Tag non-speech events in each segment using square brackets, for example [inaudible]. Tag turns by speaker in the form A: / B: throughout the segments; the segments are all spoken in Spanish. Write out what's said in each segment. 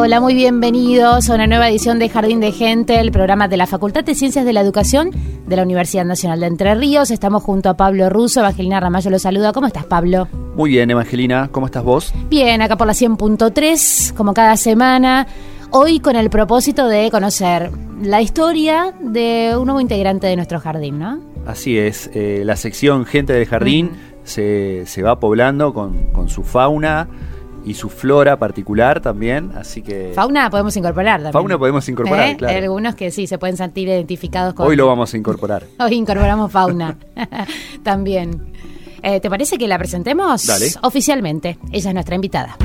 A: Hola, muy bienvenidos a una nueva edición de Jardín de Gente, el programa de la Facultad de Ciencias de la Educación de la Universidad Nacional de Entre Ríos. Estamos junto a Pablo Russo, Evangelina Ramallo lo saluda. ¿Cómo estás, Pablo?
B: Muy bien, Evangelina, ¿cómo estás vos?
A: Bien, acá por la 100.3, como cada semana. Hoy con el propósito de conocer la historia de un nuevo integrante de nuestro jardín, ¿no?
B: Así es, eh, la sección Gente del Jardín se, se va poblando con, con su fauna y su flora particular también, así que...
A: Fauna podemos incorporar también.
B: Fauna podemos incorporar,
A: ¿Eh?
B: claro.
A: Hay algunos que sí se pueden sentir identificados con.
B: Hoy lo vamos a incorporar. [laughs]
A: Hoy incorporamos fauna [laughs] también. Eh, ¿Te parece que la presentemos?
B: Dale.
A: Oficialmente. Ella es nuestra invitada.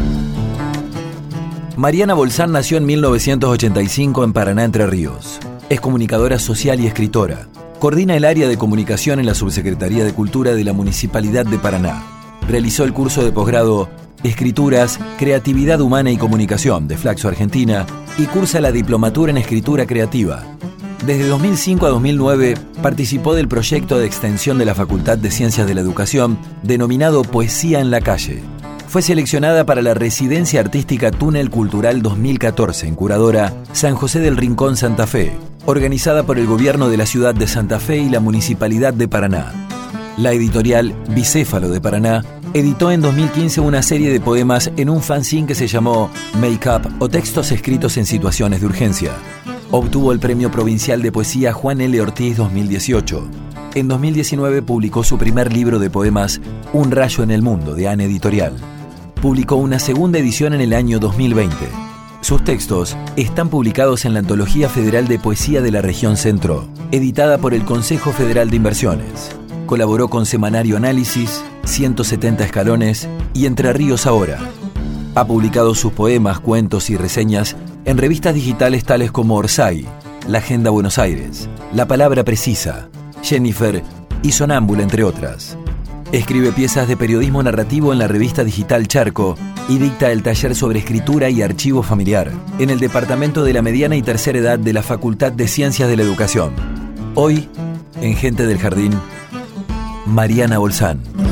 C: Mariana Bolsán nació en 1985 en Paraná, Entre Ríos. Es comunicadora social y escritora. Coordina el área de comunicación en la Subsecretaría de Cultura de la Municipalidad de Paraná. Realizó el curso de posgrado Escrituras, Creatividad Humana y Comunicación de Flaxo Argentina y cursa la diplomatura en Escritura Creativa. Desde 2005 a 2009 participó del proyecto de extensión de la Facultad de Ciencias de la Educación denominado Poesía en la Calle. Fue seleccionada para la Residencia Artística Túnel Cultural 2014 en Curadora San José del Rincón Santa Fe, organizada por el Gobierno de la Ciudad de Santa Fe y la Municipalidad de Paraná. La editorial Bicéfalo de Paraná editó en 2015 una serie de poemas en un fanzine que se llamó Make Up o Textos escritos en situaciones de urgencia. Obtuvo el Premio Provincial de Poesía Juan L. Ortiz 2018. En 2019 publicó su primer libro de poemas Un rayo en el mundo de Anne Editorial. Publicó una segunda edición en el año 2020. Sus textos están publicados en la Antología Federal de Poesía de la Región Centro, editada por el Consejo Federal de Inversiones. Colaboró con Semanario Análisis, 170 Escalones y Entre Ríos Ahora. Ha publicado sus poemas, cuentos y reseñas en revistas digitales tales como Orsay, La Agenda Buenos Aires, La Palabra Precisa, Jennifer y Sonámbula, entre otras. Escribe piezas de periodismo narrativo en la revista digital Charco y dicta el taller sobre escritura y archivo familiar en el Departamento de la Mediana y Tercera Edad de la Facultad de Ciencias de la Educación. Hoy, en Gente del Jardín, Mariana Bolsán.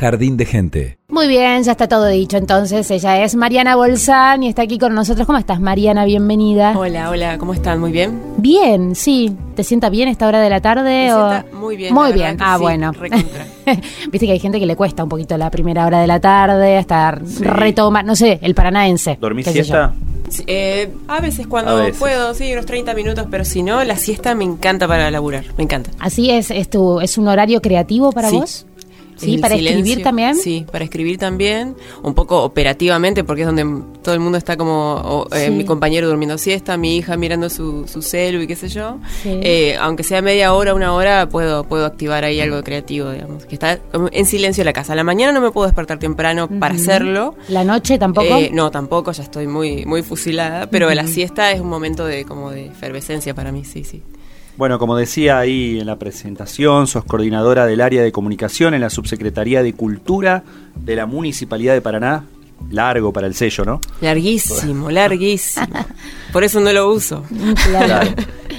C: Jardín de Gente.
A: Muy bien, ya está todo dicho. Entonces, ella es Mariana Bolsán y está aquí con nosotros. ¿Cómo estás, Mariana? Bienvenida.
D: Hola, hola, ¿cómo están? ¿Muy bien?
A: Bien, sí. ¿Te sienta bien esta hora de la tarde?
D: Me
A: o-
D: sienta muy bien,
A: Muy
D: la
A: bien. Ah,
D: sí,
A: bueno. [laughs] Viste que hay gente que le cuesta un poquito la primera hora de la tarde, hasta retoma, no sé, el paranaense.
B: ¿Dormís siesta?
D: Sí, eh, a veces cuando
B: A veces.
D: puedo, sí, unos 30 minutos, pero si no, la siesta me encanta para laburar, me encanta.
A: Así es, es, tu, es un horario creativo para
D: Sí.
A: vos. Sí, para
D: silencio,
A: escribir también.
D: Sí, para escribir también, un poco operativamente, porque es donde todo el mundo está como, o, eh, mi compañero durmiendo siesta, mi hija mirando su, su celu y qué sé yo.
A: Sí.
D: Eh, aunque sea media hora, una hora, puedo, puedo activar ahí algo creativo, digamos, que está en silencio la casa. A la mañana no me puedo despertar temprano para hacerlo.
A: La noche tampoco.
D: Eh, no, tampoco, ya estoy muy, muy fusilada, pero la siesta es un momento de como de efervescencia para mí, sí, sí.
B: Bueno, como decía ahí en la presentación, sos coordinadora del área de comunicación en la Subsecretaría de Cultura de la Municipalidad de Paraná. Largo para el sello, ¿no?
D: Larguísimo, [laughs] larguísimo. Por eso no lo uso.
B: Claro.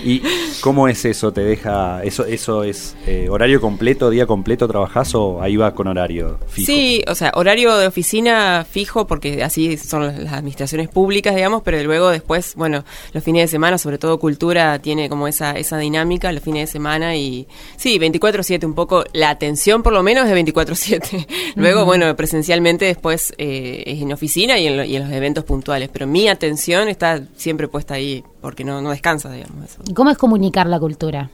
B: ¿Y cómo es eso? ¿Te deja eso eso es eh, horario completo, día completo trabajás o ahí va con horario fijo?
D: Sí, o sea, horario de oficina fijo porque así son las- administraciones públicas, digamos, pero luego después, bueno, los fines de semana, sobre todo cultura tiene como esa esa dinámica los fines de semana y sí, 24/7 un poco la atención por lo menos es 24/7. [laughs] luego, bueno, presencialmente después eh, es en oficina y en, lo- y en los eventos puntuales, pero mi atención está siempre puesta ahí porque no no descansa, digamos. Eso.
A: ¿Y cómo es comunicar la cultura?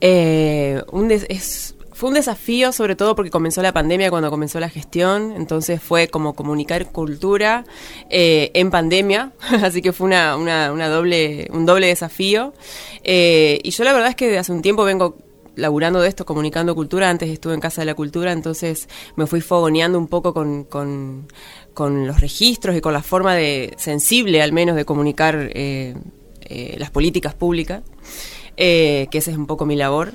D: Eh, un des- es, fue un desafío, sobre todo porque comenzó la pandemia cuando comenzó la gestión, entonces fue como comunicar cultura eh, en pandemia, [laughs] así que fue una, una, una doble, un doble desafío. Eh, y yo la verdad es que de hace un tiempo vengo laburando de esto, comunicando cultura, antes estuve en Casa de la Cultura, entonces me fui fogoneando un poco con, con, con los registros y con la forma de sensible al menos de comunicar eh, eh, las políticas públicas eh, que esa es un poco mi labor.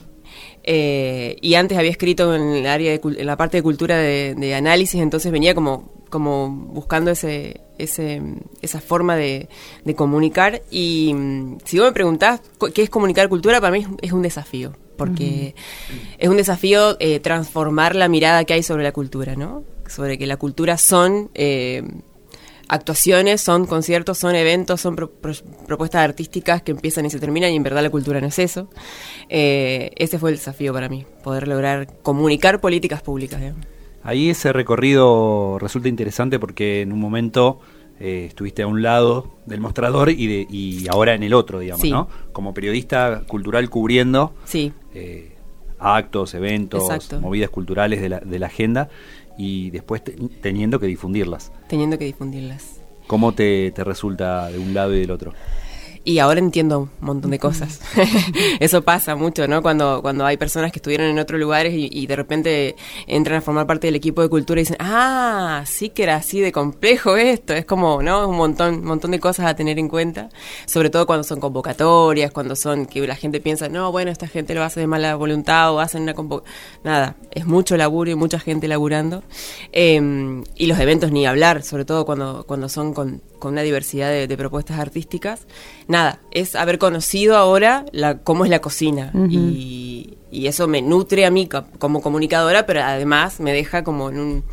D: Eh, y antes había escrito en el área de, en la parte de cultura de, de análisis, entonces venía como, como buscando ese, ese, esa forma de, de comunicar. Y mm, si vos me preguntás qué es comunicar cultura, para mí es, un desafío, porque es un desafío eh, transformar la mirada que hay sobre la cultura, ¿no? Sobre que la cultura son eh, actuaciones, son conciertos, son eventos, son pro- pro- propuestas artísticas que empiezan y se terminan y en verdad la cultura no es eso. Eh, ese fue el desafío para mí, poder lograr comunicar políticas públicas.
B: Ahí ese recorrido resulta interesante porque en un momento eh, estuviste a un lado del mostrador y, de- y ahora en el otro, digamos,
D: Sí.
B: ¿no? Como periodista cultural cubriendo
D: Sí,
B: eh, actos, eventos,
D: Exacto.
B: movidas culturales de la, de la agenda y después te- teniendo que difundirlas.
D: teniendo que difundirlas.
B: ¿Cómo te, te resulta de un lado y del otro?
D: Y ahora entiendo un montón de cosas. [laughs] Eso pasa mucho, ¿no? Cuando, cuando hay personas que estuvieron en otros lugares y, y de repente entran a formar parte del equipo de cultura y dicen, ah, sí que era así de complejo esto. Es como, ¿no? Un montón, un montón de cosas a tener en cuenta. Sobre todo cuando son convocatorias, cuando son que la gente piensa, no, bueno, esta gente lo hace de mala voluntad o hacen una convocatoria. Nada, es mucho laburo y mucha gente laburando. Eh, y los eventos ni hablar, sobre todo cuando, cuando son con, con una diversidad de, de propuestas artísticas. Nada, es haber conocido ahora la, cómo es la cocina. y, y eso me nutre a mí co- como comunicadora, pero además me deja como en un,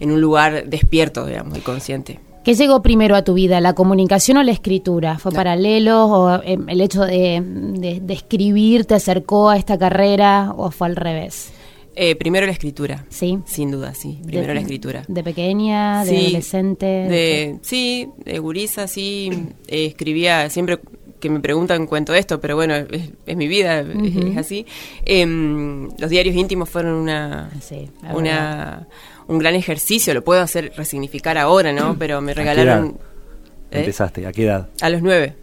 D: en un lugar despierto, digamos, y consciente.
A: ¿Qué llegó primero a tu vida, la comunicación o la escritura? ¿Fue paralelo o eh, el hecho de, de- de escribir te acercó a esta carrera o fue al revés?
D: Eh, primero la escritura.
A: Sí.
D: Sin duda, sí. Primero
A: De-
D: la escritura.
A: ¿De pequeña, de
D: Sí,
A: adolescente?
D: De, sí, de gurisa, sí. eh, escribía, siempre que me preguntan cuento esto, pero bueno, es, es mi vida, es- así. Em, los diarios íntimos fueron una,
A: Sí, verdad.
D: una un gran ejercicio, lo puedo hacer resignificar ahora, ¿no? Pero me
B: qué
D: regalaron...
B: edad?
D: ¿Eh?
B: ¿Empezaste? ¿A qué edad?
D: A los nueve.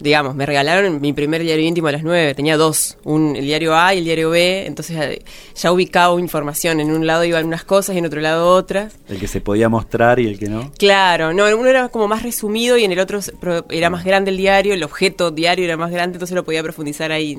D: Digamos, me regalaron mi primer diario íntimo a las nueve. Tenía dos, un, el diario A y el diario B. Entonces eh, ya ubicaba información. En un lado iban unas cosas y en otro lado otras.
B: El que se podía mostrar y el que no.
D: Claro, no, uno era como más resumido y en el otro era más grande el diario, el objeto diario era más grande, entonces lo podía profundizar ahí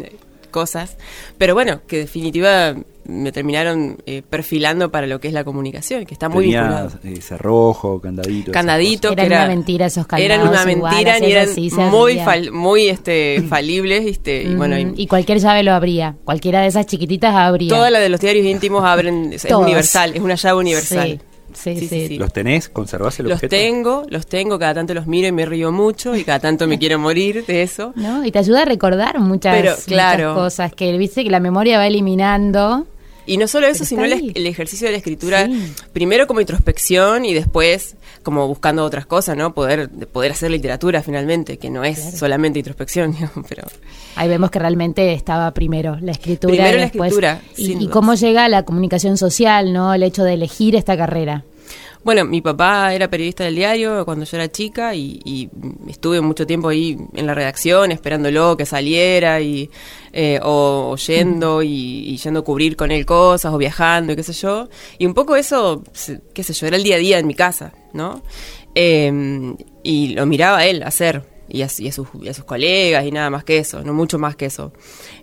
D: cosas. Pero bueno, que en definitiva me terminaron eh, perfilando para lo que es la comunicación, que está muy
B: Tenía
D: vinculado.
B: eh, cerrojo, candadito.
D: Candadito,
A: Eran
D: que era,
A: una mentira esos candados,
D: Eran una
A: igual,
D: mentira y
A: hacías
D: eran muy, fal- muy este, [laughs] falibles. Y bueno, y
A: y cualquier llave lo abría. Cualquiera de esas chiquititas abría.
D: toda la de los diarios íntimos abren, es, es universal, es una llave universal.
A: Sí, sí, sí.
B: ¿Los tenés? ¿Conservás el
D: Los
B: objeto?
D: tengo, los tengo, cada tanto los miro y me río mucho y cada tanto me quiero morir de eso.
A: ¿No? Y te ayuda a recordar muchas,
D: Pero,
A: muchas
D: claro.
A: cosas que viste que la memoria va eliminando.
D: Y no solo eso, sino el, ejercicio de la escritura,
A: Sí.
D: primero como introspección y después como buscando otras cosas, ¿no? Poder, de poder hacer literatura finalmente, que no es solamente introspección, [laughs] digamos, pero...
A: Ahí vemos que realmente estaba primero la escritura.
D: Primero
A: y
D: la escritura,
A: Y, y cómo llega la comunicación social, ¿no? El hecho de elegir esta carrera.
D: Bueno, mi papá era periodista del diario cuando yo era chica y, y estuve mucho tiempo ahí en la redacción esperándolo que saliera y eh, o, oyendo y, y yendo a cubrir con él cosas o viajando y qué sé yo. Y un poco eso, se- qué sé yo, era el día a día en mi casa, ¿no? Eh, y lo miraba él hacer. Y a, y a sus, y a sus colegas y nada más que eso, no mucho más que eso.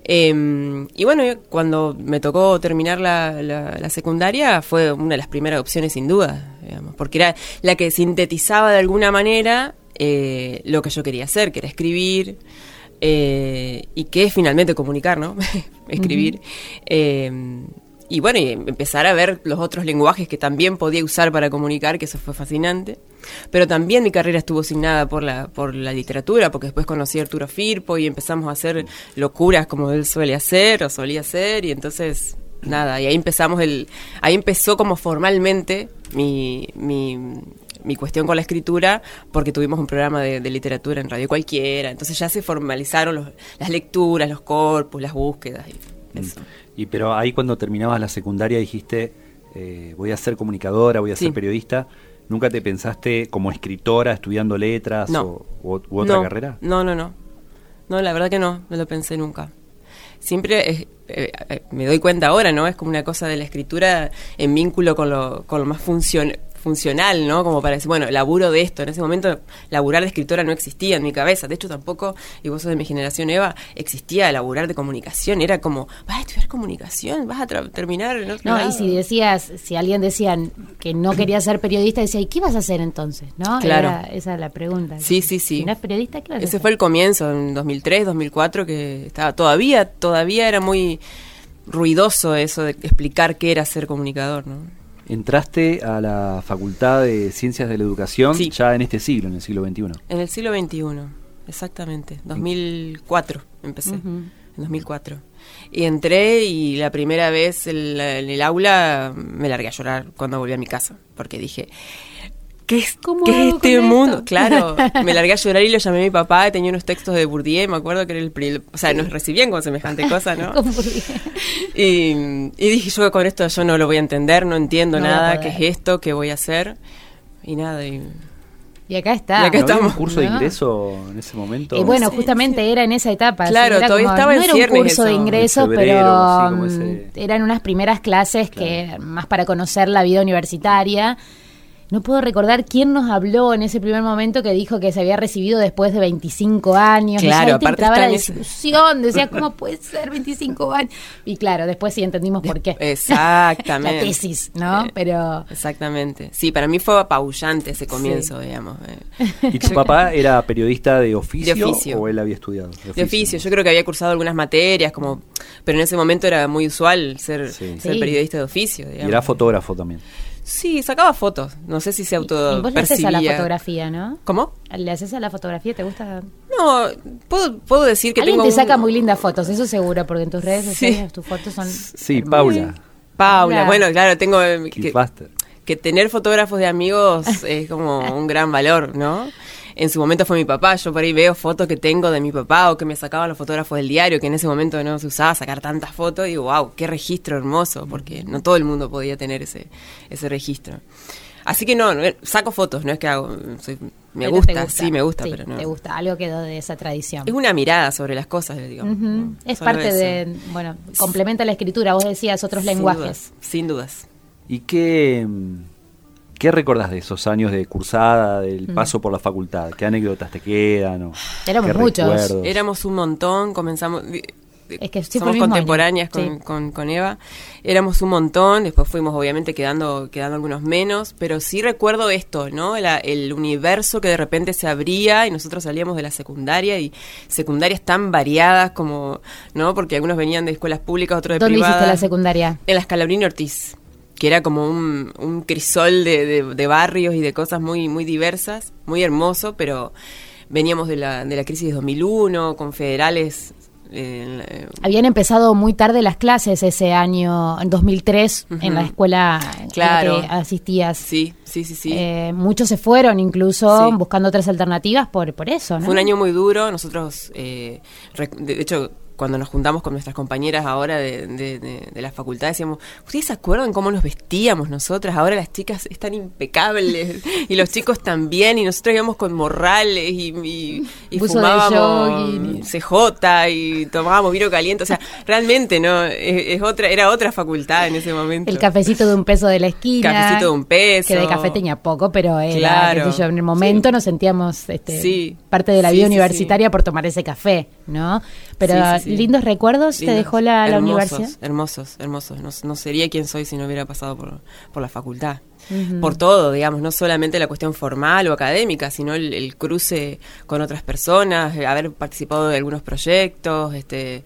D: Eh, y bueno, cuando me tocó terminar la, la- la secundaria fue una de las primeras opciones sin duda, digamos, porque era la que sintetizaba de alguna manera eh, lo que yo quería hacer, que era escribir. eh, y que es finalmente comunicar, ¿no? [laughs] Escribir. Y bueno, y empezar a ver los otros lenguajes que también podía usar para comunicar, que eso fue fascinante. Pero también mi carrera estuvo asignada por la, por la literatura, porque después conocí a Arturo Firpo y empezamos a hacer locuras como él suele hacer o solía hacer, y entonces, nada, y ahí empezamos el, ahí empezó como formalmente mi, mi, mi cuestión con la escritura, porque tuvimos un programa de, de literatura en Radio Cualquiera, entonces ya se formalizaron los- las lecturas, los corpus, las búsquedas y eso.
B: Y pero ahí cuando terminabas la secundaria dijiste, eh, voy a ser comunicadora, voy a ser periodista. ¿Nunca te pensaste como escritora, estudiando letras
D: No.
B: o, u- otra
D: no,
B: carrera?
D: No, no, no. No, la verdad que no, no lo pensé nunca. Siempre eh, eh, eh, me doy cuenta ahora, ¿no? Es como una cosa de la escritura en vínculo con lo, con lo más funcion- funcional, ¿no? Como para decir, bueno, laburo de esto. En ese momento, laburar de escritora no existía en mi cabeza. De hecho, tampoco, y vos sos de mi generación, Eva, existía laburar de comunicación. Era como, vas a estudiar comunicación, vas a terminar en otro
A: No,
D: lado".
A: y si decías, si alguien decía que no quería ser periodista, decía, ¿y qué vas a hacer entonces? ¿No?
D: Claro.
A: Era- esa es la pregunta.
D: Sí, sí, sí.
A: Si no es periodista, ¿qué vas a
D: Ese
A: hacer?
D: fue el comienzo, en 2003, 2004, que estaba todavía, todavía era muy ruidoso eso de explicar qué era ser comunicador, ¿no?
B: Entraste a la Facultad de Ciencias de la Educación
D: Sí.
B: ya en este siglo, en el siglo XXI.
D: En el siglo XXI, exactamente, 2004 empecé, en 2004. Y entré y la primera vez en, la- en el aula me largué a llorar cuando volví a mi casa, porque dije, ¿qué es,
A: ¿Cómo
D: qué es este
A: con
D: mundo?
A: esto?
D: Claro, [laughs] me largué a llorar y lo llamé a mi papá, tenía unos textos de Bourdieu, me acuerdo que era el... pri- O sea, nos recibían con semejante [laughs] cosa, ¿no?
A: ¿Cómo podía?
D: Y, y dije, yo con esto yo no lo voy a entender, no entiendo
A: No
D: nada, qué es esto, qué voy a hacer. Y nada, y
A: Y acá está.
D: Y acá
B: ¿No había
D: estamos.
B: un curso de
A: ¿no?
B: ingreso en ese momento?
A: Y bueno,
D: Sí,
A: justamente
D: sí.
A: era en esa etapa.
D: Claro,
A: sí, era
D: todavía
A: como-
D: estaba
A: no
D: en
A: era un curso de
D: eso.
A: ingreso,
B: En febrero,
A: pero
B: como
A: mm,
B: ese-
A: eran unas primeras clases que eran más para conocer la vida universitaria. No puedo recordar quién nos habló en ese primer momento que dijo que se había recibido después de 25 años. Y
D: Claro,
A: ya te
D: aparte
A: entraba la desilusión, decía, ¿cómo puede ser 25 años? Y claro, después sí entendimos por qué.
D: Exactamente. [laughs]
A: la tesis, ¿no?
D: Eh,
A: Pero
D: Exactamente. Sí, para mí fue apabullante ese comienzo, digamos. eh. [laughs]
B: ¿Y tu papá era periodista de oficio,
D: De oficio.
B: o él había estudiado?
D: De oficio, yo creo que había cursado algunas materias, como, pero en ese momento era muy usual ser,
B: Sí.
D: ser
A: Sí.
D: periodista de oficio.
B: Y
D: Digamos.
B: era fotógrafo también.
D: Sí, sacaba fotos. No sé si se
A: y
D: auto
A: vos le haces a la fotografía, ¿no?
D: ¿Cómo?
A: ¿Le haces a la fotografía? ¿Te gusta?
D: No, puedo, puedo decir que
A: Alguien
D: tengo
A: te
D: un-
A: saca muy lindas fotos, eso seguro, porque en tus redes
D: Sí.
A: sociales tus fotos son...
B: Sí,
A: hermosas.
B: Paula.
D: Paula,
A: Paula.
D: bueno, claro, tengo eh, que, que tener fotógrafos de amigos [laughs] es como un gran valor, ¿no? En su momento fue mi papá, yo por ahí veo fotos que tengo de mi papá o que me sacaban los fotógrafos del diario, que en ese momento no se usaba sacar tantas fotos, y digo, wow, qué registro hermoso, porque no todo el mundo podía tener ese, ese registro. Así que no, no, saco fotos, no es que hago, soy- me
A: Pero
D: gusta, sí me gusta,
A: sí,
D: pero no.
A: Te gusta, algo quedó de esa tradición.
D: Es una mirada sobre las cosas, le digo.
A: Es parte
D: eso.
A: de, bueno, complementa la escritura, vos decías otros
D: Sin
A: lenguajes.
D: dudas, sin dudas.
B: ¿Y qué, mm, qué recordás de esos años de cursada, del paso por la facultad? ¿Qué anécdotas te quedan? o
A: Éramos muchos.
B: recuerdos?
D: Éramos un montón, comenzamos...
A: Es que
D: somos contemporáneas con,
A: sí.
D: con, con Eva. Éramos un montón, después fuimos obviamente quedando, quedando algunos menos, pero sí recuerdo esto, ¿no? La- el universo que de repente se abría y nosotros salíamos de la secundaria y secundarias tan variadas como, ¿no? Porque algunos venían de escuelas públicas, otros de
A: ¿Dónde
D: privadas.
A: hiciste la secundaria?
D: En la Scalabrini Ortiz, que era como un, un crisol de, de- de barrios y de cosas muy, muy diversas, muy hermoso, pero veníamos de la, de la crisis de 2001, con federales. eh, en
A: Habían empezado muy tarde las clases ese año, en 2003, en la escuela en
D: Claro.
A: la que asistías.
D: sí, sí, sí, sí.
A: Eh, muchos se fueron incluso
D: Sí.
A: buscando otras alternativas por, por eso, ¿no?
D: Fue un año muy duro, nosotros, eh, de hecho, cuando nos juntamos con nuestras compañeras ahora de, de- de- de la facultad, decíamos, ¿ustedes se acuerdan cómo nos vestíamos nosotras? Ahora las chicas están impecables y los chicos también, y nosotros íbamos con morrales y, y, y fumábamos. CJ y tomábamos vino caliente. O sea, realmente, ¿no? Es, es otra, era otra facultad en ese momento.
A: El cafecito de un peso de la esquina.
D: Cafecito de un peso.
A: Que de café tenía poco, pero era,
D: Claro.
A: yo, en el momento nos sentíamos este,
D: Sí.
A: parte de la vida
D: sí,
A: universitaria por tomar ese café, ¿no? Pero
D: Sí,
A: lindos recuerdos te dejó la, la
D: hermosos,
A: universidad.
D: Hermosos, hermosos. No, no sería quien soy si no hubiera pasado por, por la facultad. Por todo, digamos, no solamente la cuestión formal o académica, sino el, el cruce con otras personas, eh, haber participado de algunos proyectos, este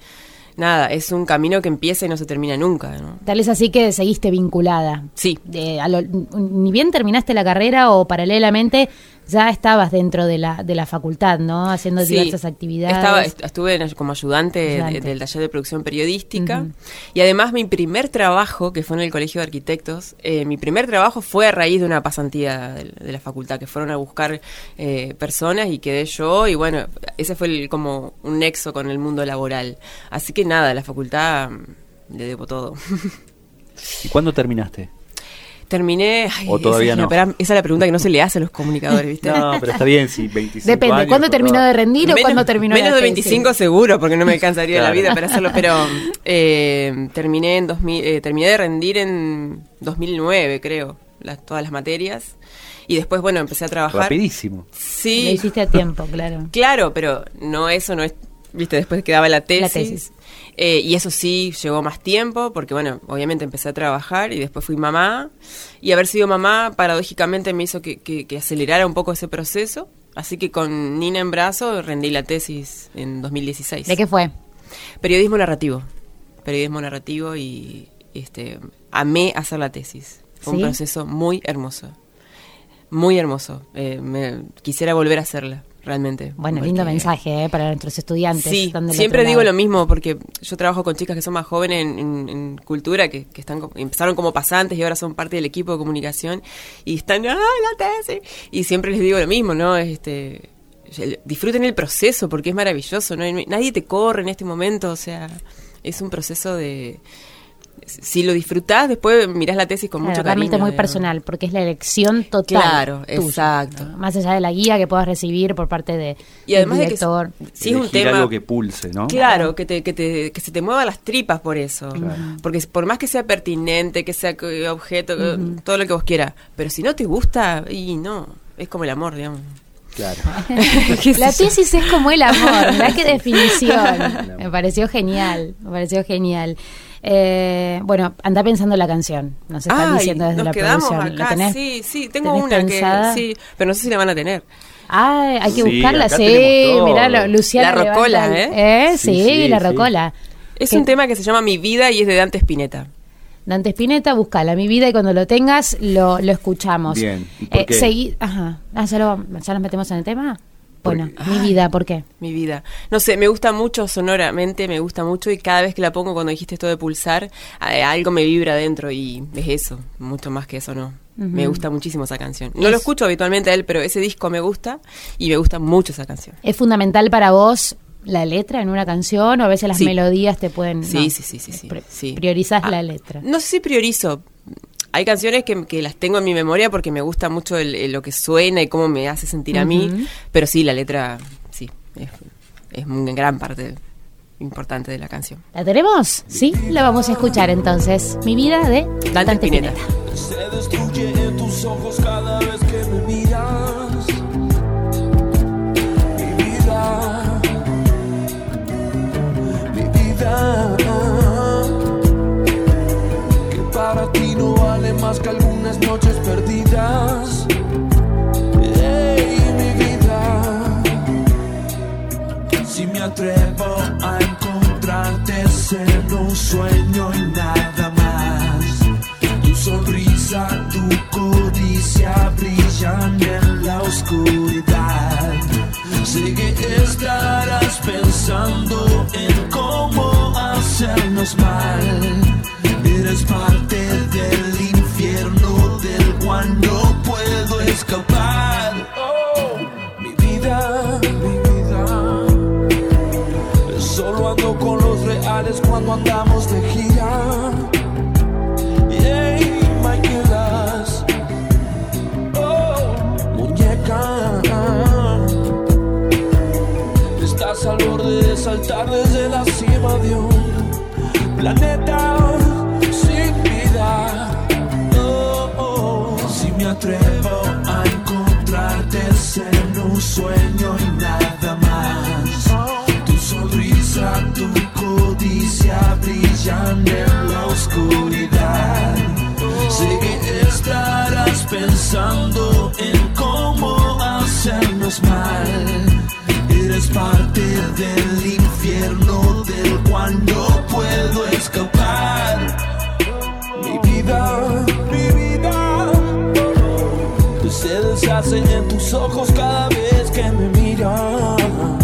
D: nada, es un camino que empieza y no se termina nunca, ¿no?
A: Tal es así que seguiste vinculada.
D: Sí.
A: De- a lo- ni bien terminaste la carrera o paralelamente ya estabas dentro de la, de la facultad, ¿no? Haciendo
D: Sí,
A: diversas actividades.
D: Estaba, estuve como ayudante, de-
A: Ayudante.
D: del taller de producción periodística y además mi primer trabajo, que fue en el Colegio de Arquitectos, eh, mi primer trabajo fue a raíz de una pasantía de, de la facultad, que fueron a buscar eh, personas y quedé yo y bueno, ese fue el- como un nexo con el mundo laboral. Así que nada, la facultad mm, le debo todo. [laughs]
B: ¿Y cuándo terminaste?
D: Terminé... ay,
B: ¿O todavía
D: esa, es
B: no?
D: la- esa es la pregunta que no se le hace a los comunicadores, ¿viste?
B: No, pero está bien, sí, 25
A: Depende,
B: años,
A: ¿cuándo terminó de rendir o cuándo terminó
D: menos
A: la
D: de
A: tesis?
D: 25 seguro, porque no me alcanzaría la
B: Claro.
D: vida para hacerlo, pero eh, terminé en 2000, eh, terminé de rendir en 2009, creo, las, todas las materias. Y después, bueno, empecé a trabajar.
B: Rapidísimo.
D: Sí.
A: Lo hiciste a tiempo, claro.
D: Claro, pero no eso no es, viste, después quedaba la tesis.
A: La tesis.
D: Eh, y eso sí llevó más tiempo, porque bueno, obviamente empecé a trabajar y después fui mamá. Y haber sido mamá, paradójicamente, me hizo que, que- que acelerara un poco ese proceso. Así que con Nina en brazo rendí la tesis en 2016.
A: ¿De qué fue?
D: Periodismo narrativo. Periodismo narrativo y este amé hacer la tesis. Fue
A: ¿Sí?
D: un proceso muy hermoso. Muy hermoso. Eh, me, quisiera volver a hacerla, realmente.
A: Bueno, lindo
D: porque-
A: mensaje ¿eh? para nuestros estudiantes.
D: Sí, siempre digo lo mismo porque yo trabajo con chicas que son más jóvenes en, en- en cultura, que, que están empezaron como pasantes y ahora son parte del equipo de comunicación y están, ¡ay, la tesis! Y siempre les digo lo mismo, ¿no? Este, disfruten el proceso porque es maravilloso, ¿no? Nadie te corre en este momento, o sea, es un proceso de... Si lo disfrutás, después mirás la tesis con
A: Claro,
D: mucho cariño.
A: muy
D: digamos.
A: personal, porque es la elección total.
D: Claro,
A: tuya,
D: exacto.
A: ¿no? Más allá de la guía que puedas recibir por parte de,
D: Y además
A: del
D: de que si es un tema
B: algo que pulse, ¿no?
D: Claro, que, te, que, te, que se te muevan las tripas por eso. Porque por más que sea pertinente, que sea objeto, que- todo lo que vos quieras, pero si no te gusta, y no, es como el amor, digamos.
B: Claro. [laughs] [laughs]
D: ¿Qué
A: La tesis es como el amor, mirá qué [laughs] definición. Me pareció genial, me pareció genial. Eh, bueno, anda pensando la canción, nos están
D: Ay,
A: diciendo desde
D: nos
A: la
D: quedamos
A: producción. ¿La
D: acá,
A: tenés?
D: sí, sí, tengo
A: tenés
D: una
A: pensada?
D: que sí, pero no sé si la van a tener.
A: Ay, hay que
B: Sí,
A: buscarla, sí, mirá, Luciana.
D: La rocola,
A: levanta el-
D: ¿eh?
A: Sí,
B: Sí, sí,
A: la
B: sí.
A: rocola.
D: Es
A: Que-
D: un tema que se llama Mi vida y es de Dante Spinetta.
A: Dante Spinetta, buscala, mi vida, y cuando lo tengas, lo, lo escuchamos.
B: Bien, ¿y por
A: Eh,
B: qué?
A: segui- Ajá. Ah, ¿ya, lo- ¿ya nos metemos en el tema? Bueno,
D: Porque-
A: mi vida, ¿por qué? [laughs]
D: Mi vida. No sé, me gusta mucho sonoramente, me gusta mucho y cada vez que la pongo cuando dijiste esto de pulsar, eh, algo me vibra adentro y es eso, mucho más que eso no. Me gusta muchísimo esa canción. No lo
A: Es-
D: escucho habitualmente a él, pero ese disco me gusta y me gusta mucho esa canción.
A: ¿Es fundamental para vos la letra en una canción o a veces las
D: Sí.
A: melodías te pueden...
D: Sí,
A: no,
D: sí, sí, sí, sí,
A: pri-
D: sí.
A: Priorizás
D: Ah,
A: la letra.
D: No sé si priorizo. Hay canciones que, que las tengo en mi memoria porque me gusta mucho el- el- lo que suena y cómo me hace sentir a mí, pero sí, la letra, sí, es, es una gran parte importante de la canción.
A: ¿La tenemos? Sí, la vamos a escuchar entonces. Mi vida de Dante,
D: Spinetta.
E: Se destruye en tus ojos cada vez que me miras. Mi vida, mi vida, para ti no vale más que algunas noches perdidas. Ey, mi vida, si me atrevo a encontrarte, ser un sueño y nada más. Tu sonrisa, tu codicia brillan en la oscuridad. Sé que estarás pensando en cómo hacernos mal. Desde la cima de un planeta sin vida. Oh, oh. Si me atrevo a encontrarte es en un sueño y nada más. Tu sonrisa, tu codicia brillan en la oscuridad. Sé que estarás pensando en cómo hacernos mal. Eres parte del infierno del cual no puedo escapar. Mi vida, mi vida se deshace en tus ojos cada vez que me miras.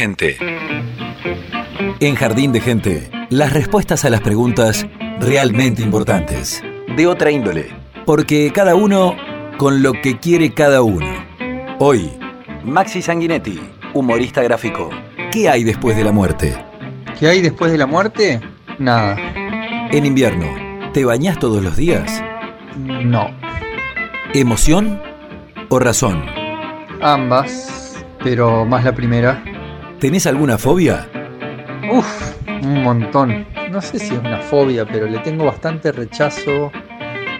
C: Gente. En Jardín de gente, las respuestas a las preguntas realmente importantes. De otra índole. Porque cada uno con lo que quiere cada uno. Hoy, Maxi Sanguinetti, humorista gráfico. ¿Qué hay después de la muerte?
F: ¿Qué hay después de la muerte? Nada.
C: En invierno, ¿te bañás todos los días?
F: No.
C: ¿Emoción o razón?
F: Ambas, pero más la primera.
C: ¿Tenés alguna fobia?
F: Uf, un montón. No sé si es una fobia, pero le tengo bastante rechazo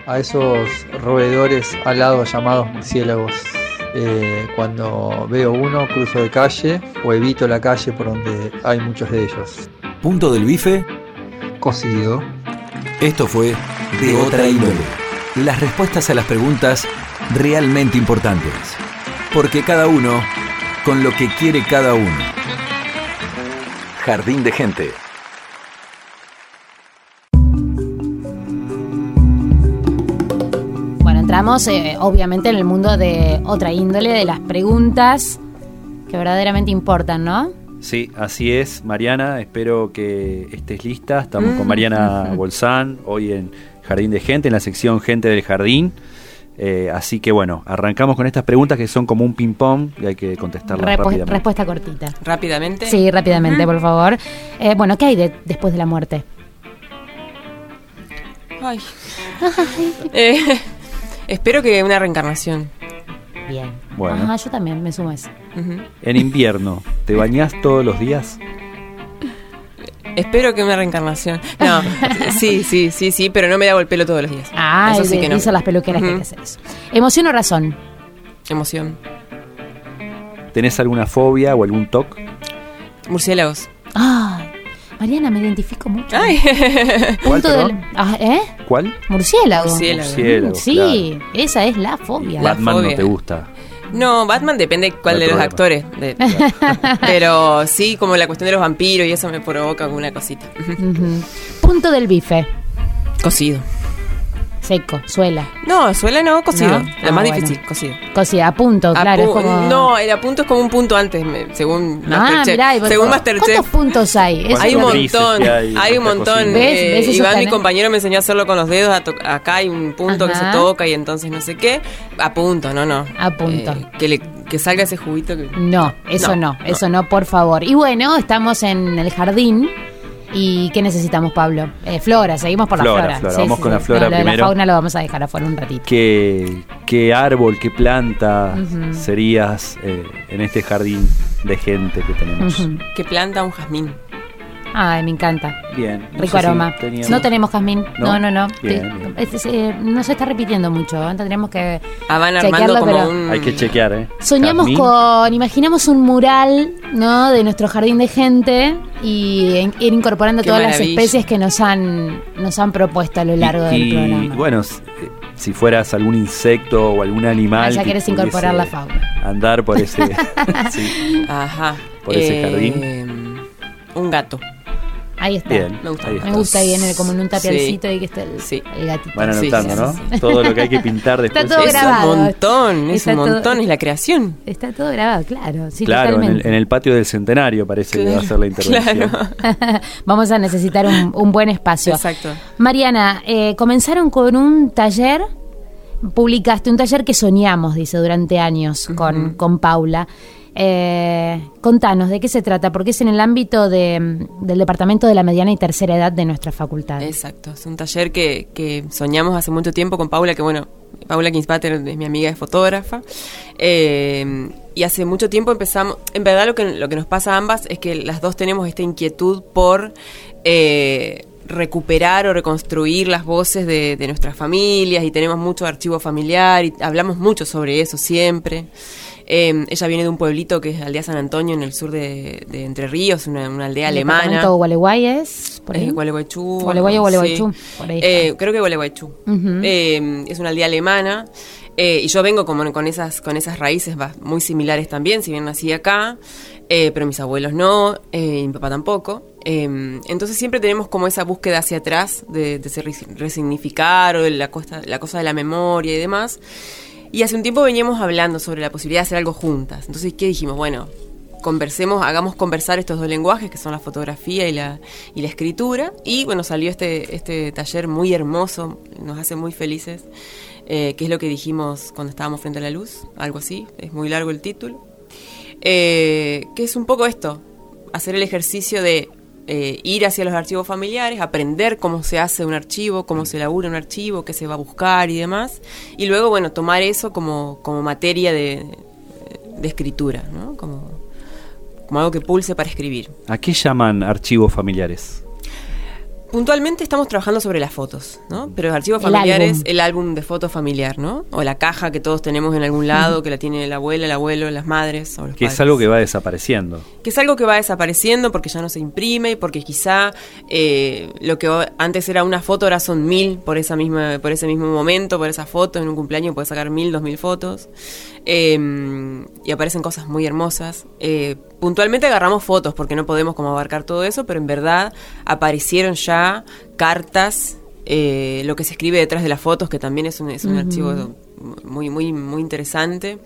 F: a esos roedores alados llamados murciélagos. Eh, cuando veo uno, cruzo de calle o evito la calle por donde hay muchos de ellos.
C: ¿Punto del bife?
F: Cocido.
C: Esto fue De otra índole. Las respuestas a las preguntas realmente importantes. Porque cada uno con lo que quiere cada uno. Jardín de gente.
A: Bueno, entramos eh, obviamente en el mundo de otra índole, de las preguntas que verdaderamente importan, ¿no?
B: Sí, así es, Mariana. Espero que estés lista. Estamos con Mariana [laughs] Bolsán hoy en Jardín de Gente, en la sección Gente del Jardín. Eh, así que bueno, arrancamos con estas preguntas que son como un ping-pong y hay que contestarlas rápidamente.
A: respuesta cortita.
D: Rápidamente.
A: Sí, rápidamente, por favor. Eh, bueno, ¿qué hay de- después de la muerte?
D: Ay. [laughs] Eh, espero que una reencarnación.
A: Bien.
B: Bueno.
A: Ajá, yo también me sumo a eso.
B: En invierno, ¿te bañás todos los días?
D: Espero que una reencarnación. No, [laughs] sí, sí, sí, sí, pero no me hago el pelo todos los días.
A: Ah,
D: eso sí que no.
A: dicen las peluqueras que hay que hacer eso. ¿Emoción o razón?
D: Emoción.
B: ¿Tenés alguna fobia o algún TOC?
D: Murciélagos.
A: Ah, Mariana, me identifico mucho.
D: Ay. [laughs]
B: ¿Cuál,
A: Punto del, ah, ¿Eh?
B: ¿Cuál?
A: Murciélago.
D: Murciélago.
B: Murciélago,
A: Sí, esa es la fobia.
D: La
B: Batman no te gusta.
D: No, Batman depende cuál
B: No
D: de los actores. de- [laughs] [laughs] pero sí, como la cuestión de los vampiros y eso me provoca alguna cosita.
A: Punto del bife.
D: Cocido.
A: Seco, suela.
D: No, suela no, cocido.
A: No.
D: La
A: Ah,
D: más
A: bueno.
D: difícil, cocido.
A: Cocida, a punto,
D: A
A: claro. es
D: pu-
A: como...
D: No, el apunto es como un punto antes, me- según
A: Ah,
D: Masterchef.
A: mirá, y vos-
D: según
A: ¿cuántos
D: Masterchef.
A: puntos hay? Eso
D: Hay un montón,
B: hay
D: un montón. Eh, Iván, mi compañero, me enseñó a hacerlo con los dedos. a acá hay un punto que se toca y entonces no sé qué. A punto, no, no.
A: A punto.
D: Eh, que, le, que salga ese juguito. Que...
A: No, eso no,
D: No,
A: eso no, por favor. Y bueno, estamos en el jardín. ¿Y qué necesitamos, Pablo? Eh, flora, seguimos por
B: Flora,
A: la flora.
B: flora, vamos con la flora
A: No, lo de
B: primero.
A: La fauna lo vamos a dejar afuera un ratito.
B: ¿Qué, qué árbol, qué planta serías eh, en este jardín de gente que tenemos?
D: Que planta un jazmín.
A: Ay, me encanta.
B: Bien. no
A: Rico
B: si
A: aroma.
B: teníamos-
A: No tenemos jazmín. No,
B: ¿No?
A: no, no.
B: Bien,
A: Te-
B: bien.
A: es- es, eh, no se está repitiendo mucho. ¿eh? Tendríamos que.
D: Ah, van
A: Chequearlo,
D: armando como
A: pero-
D: un.
B: Hay que chequear, ¿eh?
A: Soñamos
B: Jazmín.
A: con, imaginamos un mural, ¿no? De nuestro jardín de gente y en- ir incorporando
D: Qué
A: todas las especies que nos han, nos han propuesto a lo largo
B: y,
A: del
B: y,
A: programa.
B: bueno, eh, si fueras algún insecto o algún animal.
A: Ah, ya
B: que
A: querés incorporar la fauna.
B: Andar por ese. [laughs] sí.
D: Ajá.
B: Por ese
D: jardín. Un gato.
A: Ahí está.
B: Bien.
D: Me gusta.
B: ahí
A: Me
B: está.
A: gusta ahí en el, como en un tapialcito
D: Sí.
A: y que está el,
D: Sí.
A: el gatito.
B: Van anotando,
D: sí,
B: ¿no? Todo lo que hay que pintar [laughs]
A: Está
B: después.
A: todo
D: es
A: grabado.
D: un montón, es
A: Está
D: un
A: todo-
D: montón, es la [laughs] creación.
A: Está todo grabado, claro. Sí,
B: claro, en el,
A: totalmente.
B: en el patio del centenario parece que va a ser la intervención. [laughs]
D: Claro.
A: Vamos a necesitar un, un buen espacio.
D: Exacto.
A: Mariana, eh, comenzaron con un taller, publicaste un taller que soñamos, dice, durante años con, con Paula. Eh, contanos, ¿de qué se trata? Porque es en el ámbito de, del Departamento de la Mediana y Tercera Edad de nuestra facultad.
D: Exacto, es un taller que, soñamos hace mucho tiempo con Paula, que bueno, Paula Kinspater es mi amiga, es fotógrafa, eh, y hace mucho tiempo empezamos, en verdad lo que, lo que nos pasa a ambas es que las dos tenemos esta inquietud por... eh, recuperar o reconstruir las voces de, de nuestras familias y tenemos mucho archivo familiar y hablamos mucho sobre eso siempre. Eh, ella viene de un pueblito que es Aldea San Antonio en el sur de, de Entre Ríos, una, una aldea
A: ¿El
D: alemana.
A: Gualeguay es? Por ahí?
D: Eh, Gualeguaychú.
A: Gualeguay o Gualeguaychú,
D: sí.
A: por ahí
D: Eh, creo que Gualeguaychú.
A: Ujú.
D: Eh, es una aldea alemana. eh, y yo vengo como con esas, con esas raíces muy similares también, si bien nací acá, eh, pero mis abuelos no, eh, y mi papá tampoco. Eh, entonces siempre tenemos como esa búsqueda hacia atrás de, de resignificar o de la, costa- la cosa de la memoria y demás. Y hace un tiempo veníamos hablando sobre la posibilidad de hacer algo juntas. Entonces, ¿qué dijimos? Bueno, conversemos, hagamos conversar estos dos lenguajes, que son la fotografía y la, escritura. Y bueno, salió este, este taller muy hermoso, nos hace muy felices, eh, que es lo que dijimos cuando estábamos frente a la luz, algo así, es muy largo el título. Eh, que es un poco esto, hacer el ejercicio de eh, ir hacia los archivos familiares, aprender cómo se hace un archivo, cómo se elabora un archivo, qué se va a buscar y demás, y luego, bueno, tomar eso como, como materia de, de escritura, ¿no? Como, como algo que pulse para escribir.
B: ¿A qué llaman archivos familiares?
D: Puntualmente estamos trabajando sobre las fotos, ¿no? Pero los archivos
A: El
D: familiares,
A: álbum.
D: el álbum de fotos familiar, ¿no? O la caja que todos tenemos en algún lado, que la tiene la abuela, el abuelo, las madres o los
B: Que es
D: padres.
B: algo que va desapareciendo.
D: que es algo que va desapareciendo porque ya no se imprime y porque quizá eh, lo que antes era una foto ahora son mil por esa misma por ese mismo momento por esa foto en un cumpleaños puedes sacar mil dos mil fotos Eh, y aparecen cosas muy hermosas. Eh, puntualmente agarramos fotos porque no podemos como abarcar todo eso pero en verdad aparecieron ya cartas eh, lo que se escribe detrás de las fotos que también es un, es un archivo muy muy muy interesante.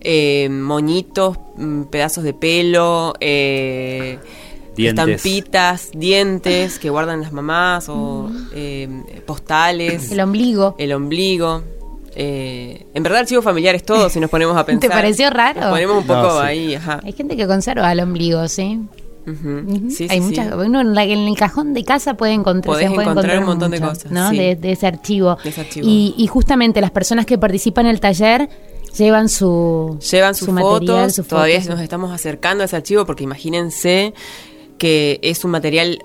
D: Eh, moñitos mm, pedazos de pelo eh,
B: Dientes.
D: estampitas dientes que guardan las mamás o eh, postales.
A: El ombligo.
D: el ombligo eh, en verdad archivos familiares todos si nos ponemos a pensar
A: pareció raro?
D: Nos ponemos un
B: No,
D: poco
B: sí.
D: ahí ajá
A: Hay gente que conserva el ombligo, ¿sí?
D: Sí,
A: Hay
D: sí,
A: muchas,
D: sí.
A: uno en, la- en el cajón de casa puede encontrar,
D: Podés
A: se puede
D: encontrar un montón de cosas,
A: ¿no?
D: sí.
A: de, de ese archivo.
D: De ese archivo.
A: Y, y justamente las personas que participan en el taller llevan su
D: llevan sus
A: su material,
D: fotos,
A: sus
D: todavía
A: fotos.
D: nos estamos acercando a ese archivo porque imagínense que es un material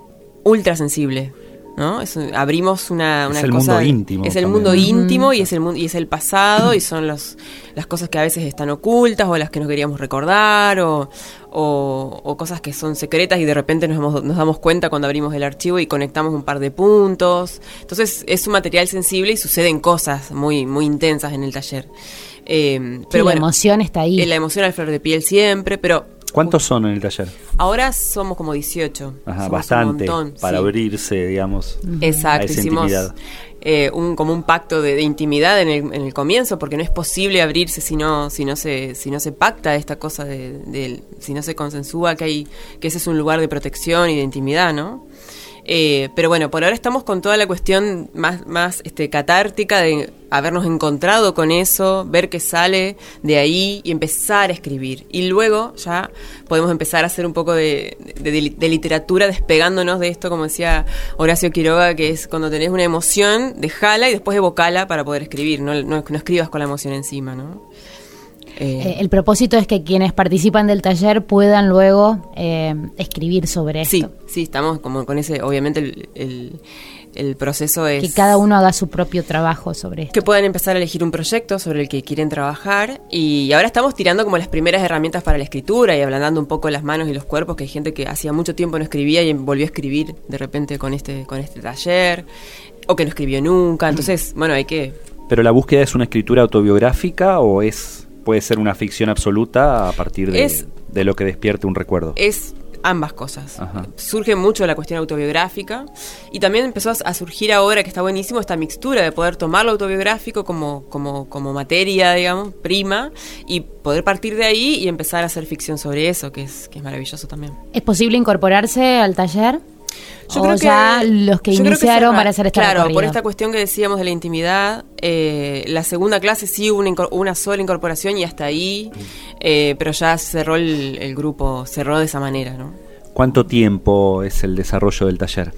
D: ultra sensible. ¿No? Es un- abrimos una,
B: Es
D: una
B: el
D: cosa-
B: mundo íntimo
D: Es el
B: también.
D: mundo íntimo y es el mundo y es el pasado y son los, las cosas que a veces están ocultas o las que no queríamos recordar o, o, o cosas que son secretas y de repente nos damos, nos damos cuenta cuando abrimos el archivo y conectamos un par de puntos. Entonces es un material sensible y suceden cosas muy, muy intensas en el taller. Eh,
A: Sí,
D: pero
A: la
D: bueno,
A: emoción está ahí.
D: eh, la emoción al flor de piel siempre, pero
B: ¿Cuántos son en el taller?
D: ahora somos como 18.
B: Ajá,
D: Somos un
B: bastante
D: montón,
B: para
D: sí.
B: abrirse, digamos.
D: Exacto,
B: a esa
D: hicimos
B: intimidad.
D: eh, un, como un pacto de, de intimidad en el, en el comienzo, porque no es posible abrirse si no, si no se, si no se pacta esta cosa de, del- si no se consensúa que hay, que ese es un lugar de protección y de intimidad, ¿no? Eh, pero bueno, por ahora estamos con toda la cuestión más, más este, catártica de habernos encontrado con eso, ver qué sale de ahí y empezar a escribir. Y luego ya podemos empezar a hacer un poco de, literatura despegándonos de esto, como decía Horacio Quiroga, que es cuando tenés una emoción, dejala y después evocala para poder escribir, no escribas con la emoción encima, ¿no? Eh,
A: Eh, el propósito es que quienes participan del taller puedan luego eh, escribir sobre
D: sí,
A: esto.
D: sí, estamos como con ese, obviamente el, el- el proceso es...
A: Que cada uno haga su propio trabajo sobre esto.
D: que puedan empezar a elegir un proyecto sobre el que quieren trabajar y ahora estamos tirando como las primeras herramientas para la escritura y ablandando un poco las manos y los cuerpos que hay gente que hacía mucho tiempo no escribía y volvió a escribir de repente con este con este taller o que no escribió nunca entonces bueno hay que
B: ¿Pero la búsqueda es una escritura autobiográfica o es puede ser una ficción absoluta a partir de,
D: Es-
B: de lo que despierte un recuerdo?
D: es ambas cosas.
B: Ajá.
D: Surge mucho la cuestión autobiográfica y también empezó a, a surgir ahora, que está buenísimo, esta mixtura de poder tomar lo autobiográfico como, como, como materia, digamos, prima, y poder partir de ahí y empezar a hacer ficción sobre eso, que es, que es maravilloso también.
A: ¿Es posible incorporarse al taller? O ya los que
D: yo creo
A: iniciaron
D: se-
A: van a hacer este
D: Claro,
A: recorrido?
D: por esta cuestión que decíamos de la intimidad, eh, la segunda clase sí hubo una, una sola incorporación y hasta ahí, eh, pero ya cerró el, el grupo, cerró de esa manera, ¿no?
B: ¿Cuánto tiempo es el desarrollo del taller?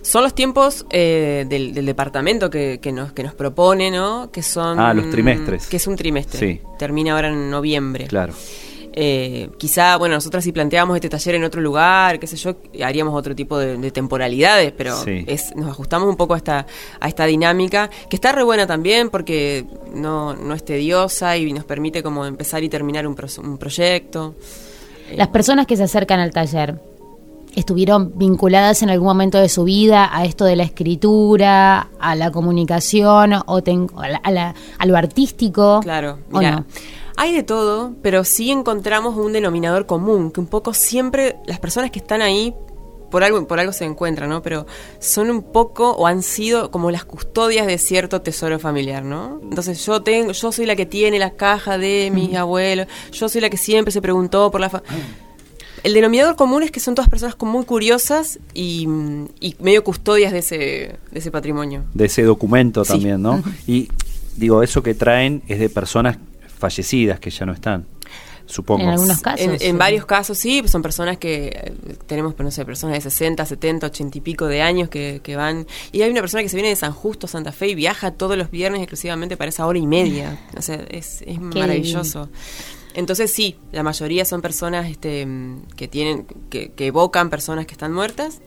D: Son los tiempos eh, del, del departamento que, que nos, que nos propone, ¿no? Que son...
B: Ah, los trimestres.
D: Que es un trimestre.
B: Sí.
D: Termina ahora en noviembre.
B: Claro.
D: Eh, quizá, bueno, nosotras si planteábamos este taller en otro lugar, qué sé yo, haríamos otro tipo de, de temporalidades, pero
B: Sí.
D: es, nos ajustamos un poco a esta, a esta dinámica, que está re buena también porque no, no es tediosa y nos permite como empezar y terminar un, pro- un proyecto.
A: Las personas que se acercan al taller, ¿estuvieron vinculadas en algún momento de su vida a esto de la escritura, a la comunicación o ten- a, la- a la- a lo artístico?
D: Claro,
A: ¿O
D: mira,
A: no?
D: Hay de todo, pero sí encontramos un denominador común, que un poco siempre las personas que están ahí por algo por algo se encuentran, ¿no? Pero son un poco o han sido como las custodias de cierto tesoro familiar, ¿no? Entonces yo tengo yo soy la que tiene la caja de mis abuelos, yo soy la que siempre se preguntó por la fa- el denominador común es que son todas personas muy curiosas y, y medio custodias de ese, de ese patrimonio.
B: De ese documento
D: Sí.
B: también, ¿no? Y digo, eso que traen es de personas fallecidas que ya no están, supongo.
A: En algunos casos.
D: En, en
A: sí.
D: varios casos sí, son personas que eh, tenemos, no sé, personas de 60, 70, 80 y pico de años que, que van. Y hay una persona que se viene de San Justo, Santa Fe, y viaja todos los viernes exclusivamente para esa hora y media. O sea, es, es maravilloso. Entonces sí, la mayoría son personas este, que tienen, que, que evocan personas que están muertas,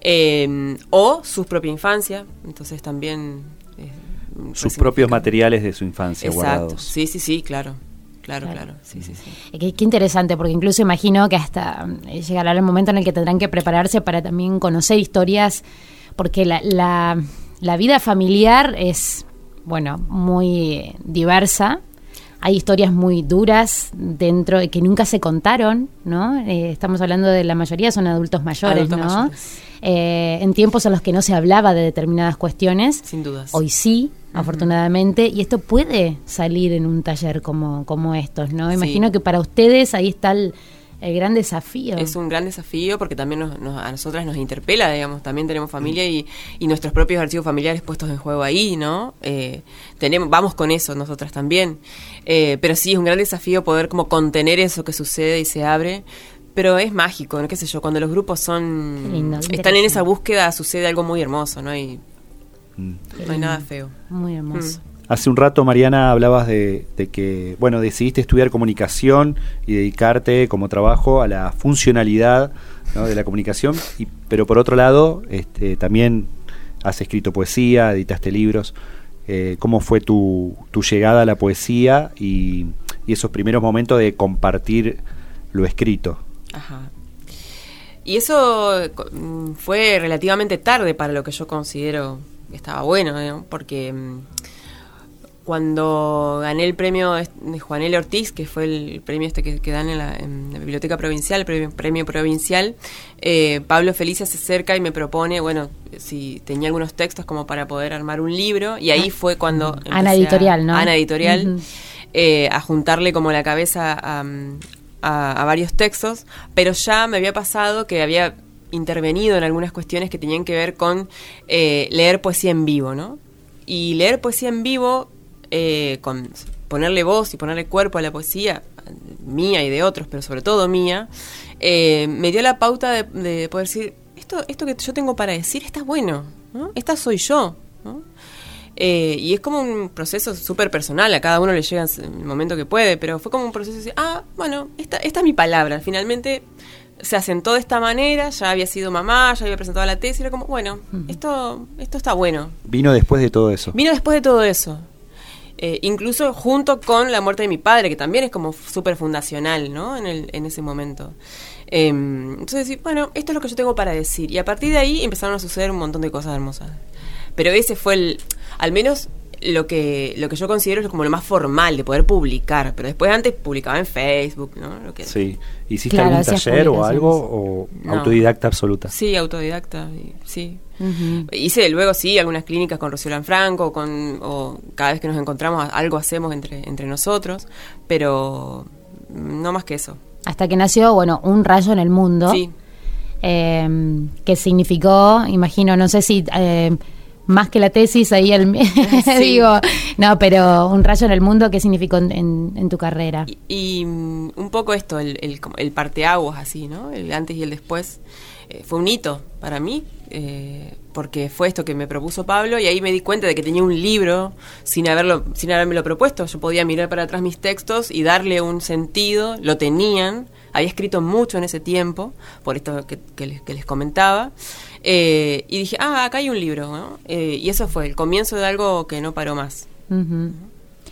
D: eh, o su propia infancia. Entonces también
B: Sus propios materiales de su infancia
D: Exacto.
B: guardados.
D: Sí, sí, sí, claro. Claro,
A: Claro.
D: claro. Sí, sí, sí.
A: Eh, Qué, qué interesante, porque incluso imagino que hasta eh, llegará el momento en el que tendrán que prepararse para también conocer historias, porque la, la, la vida familiar es, bueno, muy eh, diversa. Hay historias muy duras dentro de que nunca se contaron, ¿no? Eh, estamos hablando de la mayoría son adultos mayores,
D: Adultos
A: ¿no?
D: mayores.
A: Eh, en tiempos en los que no se hablaba de determinadas cuestiones,
D: Sin dudas.
A: Hoy sí, afortunadamente, y esto puede salir en un taller como, como estos, ¿no?
D: Sí.
A: Imagino que para ustedes ahí está el, el gran desafío.
D: Es un gran desafío porque también nos- nos- a nosotras nos interpela, digamos, también tenemos familia y, y nuestros propios archivos familiares puestos en juego ahí, ¿no? Eh, tenemos, vamos con eso nosotras también. Eh, pero sí, es un gran desafío poder como contener eso que sucede y se abre. Pero es mágico, ¿no? ¿Qué sé yo? Cuando los grupos son...
A: Lindo,
D: están en esa búsqueda, sucede algo muy hermoso, ¿no? hay
B: Mm.
D: no hay nada feo.
A: Muy hermoso.
B: Hace un rato, Mariana, hablabas de, de que, bueno, decidiste estudiar comunicación y dedicarte como trabajo a la funcionalidad ¿no? de la comunicación, y, pero por otro lado, este, también has escrito poesía, editaste libros. Eh, ¿Cómo fue tu, tu, llegada a la poesía y, y, esos primeros momentos de compartir lo escrito?
D: Ajá. Y eso mm, fue relativamente tarde para lo que yo considero que estaba bueno, ¿no? porque mm, cuando gané el premio de Juanel Ortiz, que fue el premio este que, que dan en la, en la, Biblioteca Provincial, el premio, premio provincial, eh, Pablo Felicia se acerca y me propone, bueno, si tenía algunos textos como para poder armar un libro, y ahí fue cuando...
A: Ana Editorial,
D: a,
A: ¿no?
D: Ana Editorial, uh -huh. eh, a juntarle como la cabeza a, a, varios textos, pero ya me había pasado que había intervenido en algunas cuestiones que tenían que ver con eh, leer poesía en vivo, ¿no? Y leer poesía en vivo eh, con ponerle voz y ponerle cuerpo a la poesía, mía y de otros, pero sobre todo mía, eh, me dio la pauta de, de, poder decir, esto, esto que yo tengo para decir está bueno, ¿no? esta soy yo. Eh, y es como un proceso súper personal, a cada uno le llega en el momento que puede, pero fue como un proceso de decir, ah, bueno, esta, esta es mi palabra, finalmente se asentó de esta manera, ya había sido mamá, ya había presentado la tesis, era como, bueno, esto, esto está bueno.
B: Vino después de todo eso.
D: Vino después de todo eso. Eh, incluso junto con la muerte de mi padre, que también es como súper fundacional, ¿no? En, el, en ese momento. Eh, entonces, bueno, esto es lo que yo tengo para decir. Y a partir de ahí empezaron a suceder un montón de cosas hermosas. Pero ese fue el, al menos lo que lo que yo considero es como lo más formal de poder publicar. Pero después antes publicaba en Facebook, ¿no? Lo que
B: sí. ¿Hiciste claro, algún taller o algo? ¿O no. autodidacta absoluta?
D: Sí, autodidacta, sí. Uh -huh. Hice luego, sí, algunas clínicas con Rocío Lanfranco, con, o cada vez que nos encontramos algo hacemos entre, entre nosotros, pero no más que eso.
A: Hasta que nació, bueno, Un rayo en el mundo.
D: Sí.
A: Eh, que significó, imagino, no sé si... Eh, más que la tesis ahí el [laughs] sí. [laughs] digo no pero un rayo en el mundo qué significó en, en, en tu carrera
D: y, y, un poco esto el, el, el parteaguas así no el antes y el después eh, fue un hito para mí eh, porque fue esto que me propuso Pablo y ahí me di cuenta de que tenía un libro sin haberlo sin haberme propuesto. Yo podía mirar para atrás mis textos y darle un sentido lo tenían había escrito mucho en ese tiempo por esto que, que, les, que les comentaba eh, y dije, ah, acá hay un libro, ¿no? Eh, y eso fue el comienzo de algo que no paró más.
A: Uh -huh.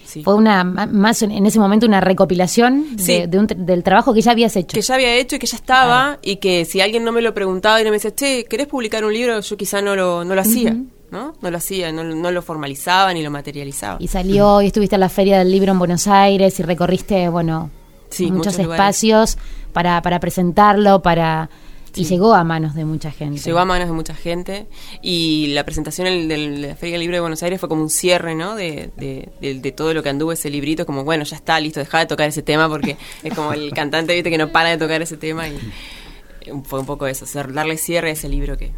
A: sí. Fue una más en ese momento una recopilación sí. de, de un, del trabajo que ya habías hecho.
D: Que ya había hecho y que ya estaba, ah. y que si alguien no me lo preguntaba y no me decía, che, ¿querés publicar un libro? Yo quizá no lo, no lo hacía. Uh -huh. ¿no? No lo hacía, no, no, lo formalizaba ni lo materializaba.
A: Y salió y estuviste en la Feria del Libro en Buenos Aires y recorriste, bueno,
D: sí,
A: muchos, muchos espacios para, para presentarlo, para Sí. Y llegó a manos de mucha gente.
D: Llegó a manos de mucha gente. Y la presentación del, del, de la Feria del Libro de Buenos Aires fue como un cierre, ¿no? De, de, de, de, todo lo que anduvo ese librito. Como, bueno, ya está, listo, deja de tocar ese tema porque es como el cantante, viste, que no para de tocar ese tema. Y fue un poco eso, darle cierre a ese libro que.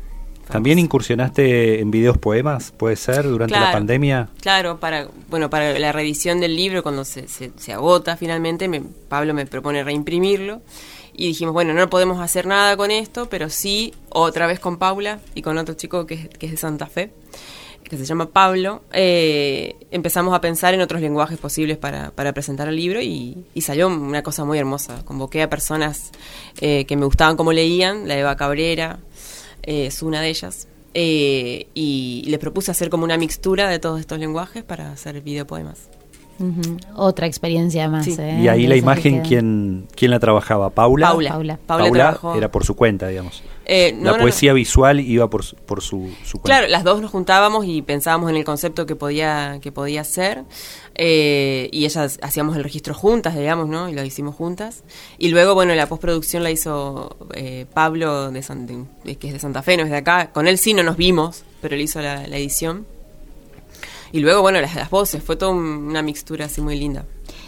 B: ¿También incursionaste en videos poemas, puede ser, durante
D: claro,
B: la pandemia?
D: Claro, para bueno para la reedición del libro, cuando se, se, se agota finalmente, me, Pablo me propone reimprimirlo y dijimos, bueno, no podemos hacer nada con esto, pero sí, otra vez con Paula y con otro chico que, que es de Santa Fe, que se llama Pablo, eh, empezamos a pensar en otros lenguajes posibles para, para presentar el libro y, y, salió una cosa muy hermosa. Convoqué a personas eh, que me gustaban como leían, la Eva Cabrera es una de ellas, eh, y les propuse hacer como una mixtura de todos estos lenguajes para hacer videopoemas.
A: Uh -huh. Otra experiencia más.
D: Sí.
A: ¿eh?
B: Y ahí la imagen, ¿quién, ¿quién la trabajaba? ¿Paula?
D: Paula.
A: Paula,
D: Paula,
B: Paula era por su cuenta, digamos.
D: Eh, no,
B: la
D: no,
B: poesía
D: no.
B: visual iba por, por su, su, cuenta.
D: Claro, las dos nos juntábamos y pensábamos en el concepto que podía, que podía ser. Eh, y ellas hacíamos el registro juntas, digamos, ¿no? Y lo hicimos juntas. Y luego, bueno, la postproducción la hizo eh, Pablo, de, San, de, que es de Santa Fe, no es de acá. Con él sí no nos vimos, pero él hizo la, la edición. Y luego, bueno, las, las voces, fue toda una mixtura así muy linda.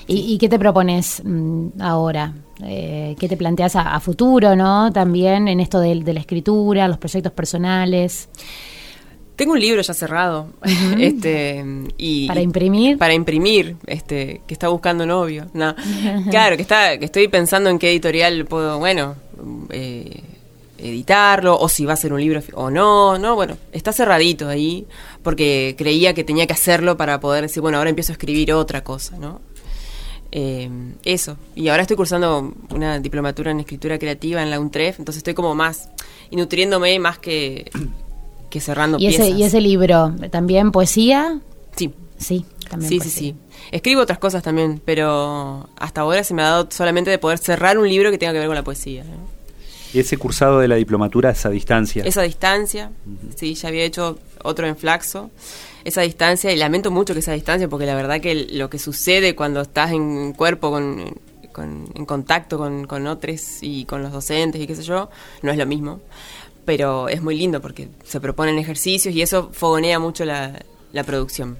A: ¿Y, y qué te propones mmm, ahora? Eh, ¿Qué te planteas a, a, futuro, no? También en esto de, de, la escritura, los proyectos personales.
D: Tengo un libro ya cerrado, uh [laughs] -huh. este y
A: para imprimir,
D: para imprimir, este que está buscando novio, no, [laughs] claro que está, que estoy pensando en qué editorial puedo, bueno, eh, editarlo o si va a ser un libro o no, no, bueno, está cerradito ahí porque creía que tenía que hacerlo para poder decir, bueno, ahora empiezo a escribir otra cosa, ¿no? Eh, eso, y ahora estoy cursando una diplomatura en escritura creativa en la UNTREF, entonces estoy como más y nutriéndome más que que cerrando
A: ¿Y ese. ¿Y ese libro también poesía?
D: Sí,
A: Sí, también
D: sí, sí, sí. Escribo otras cosas también, pero hasta ahora se me ha dado solamente de poder cerrar un libro que tenga que ver con la poesía. ¿no?
B: Ese cursado de la diplomatura es a distancia.
D: Esa distancia, sí, ya había hecho otro en Flaxo. Esa distancia, y lamento mucho que esa distancia, porque la verdad que lo que sucede cuando estás en cuerpo, con, con- en contacto con, con otros y con los docentes y qué sé yo, no es lo mismo. Pero es muy lindo porque se proponen ejercicios y eso fogonea mucho la, la producción.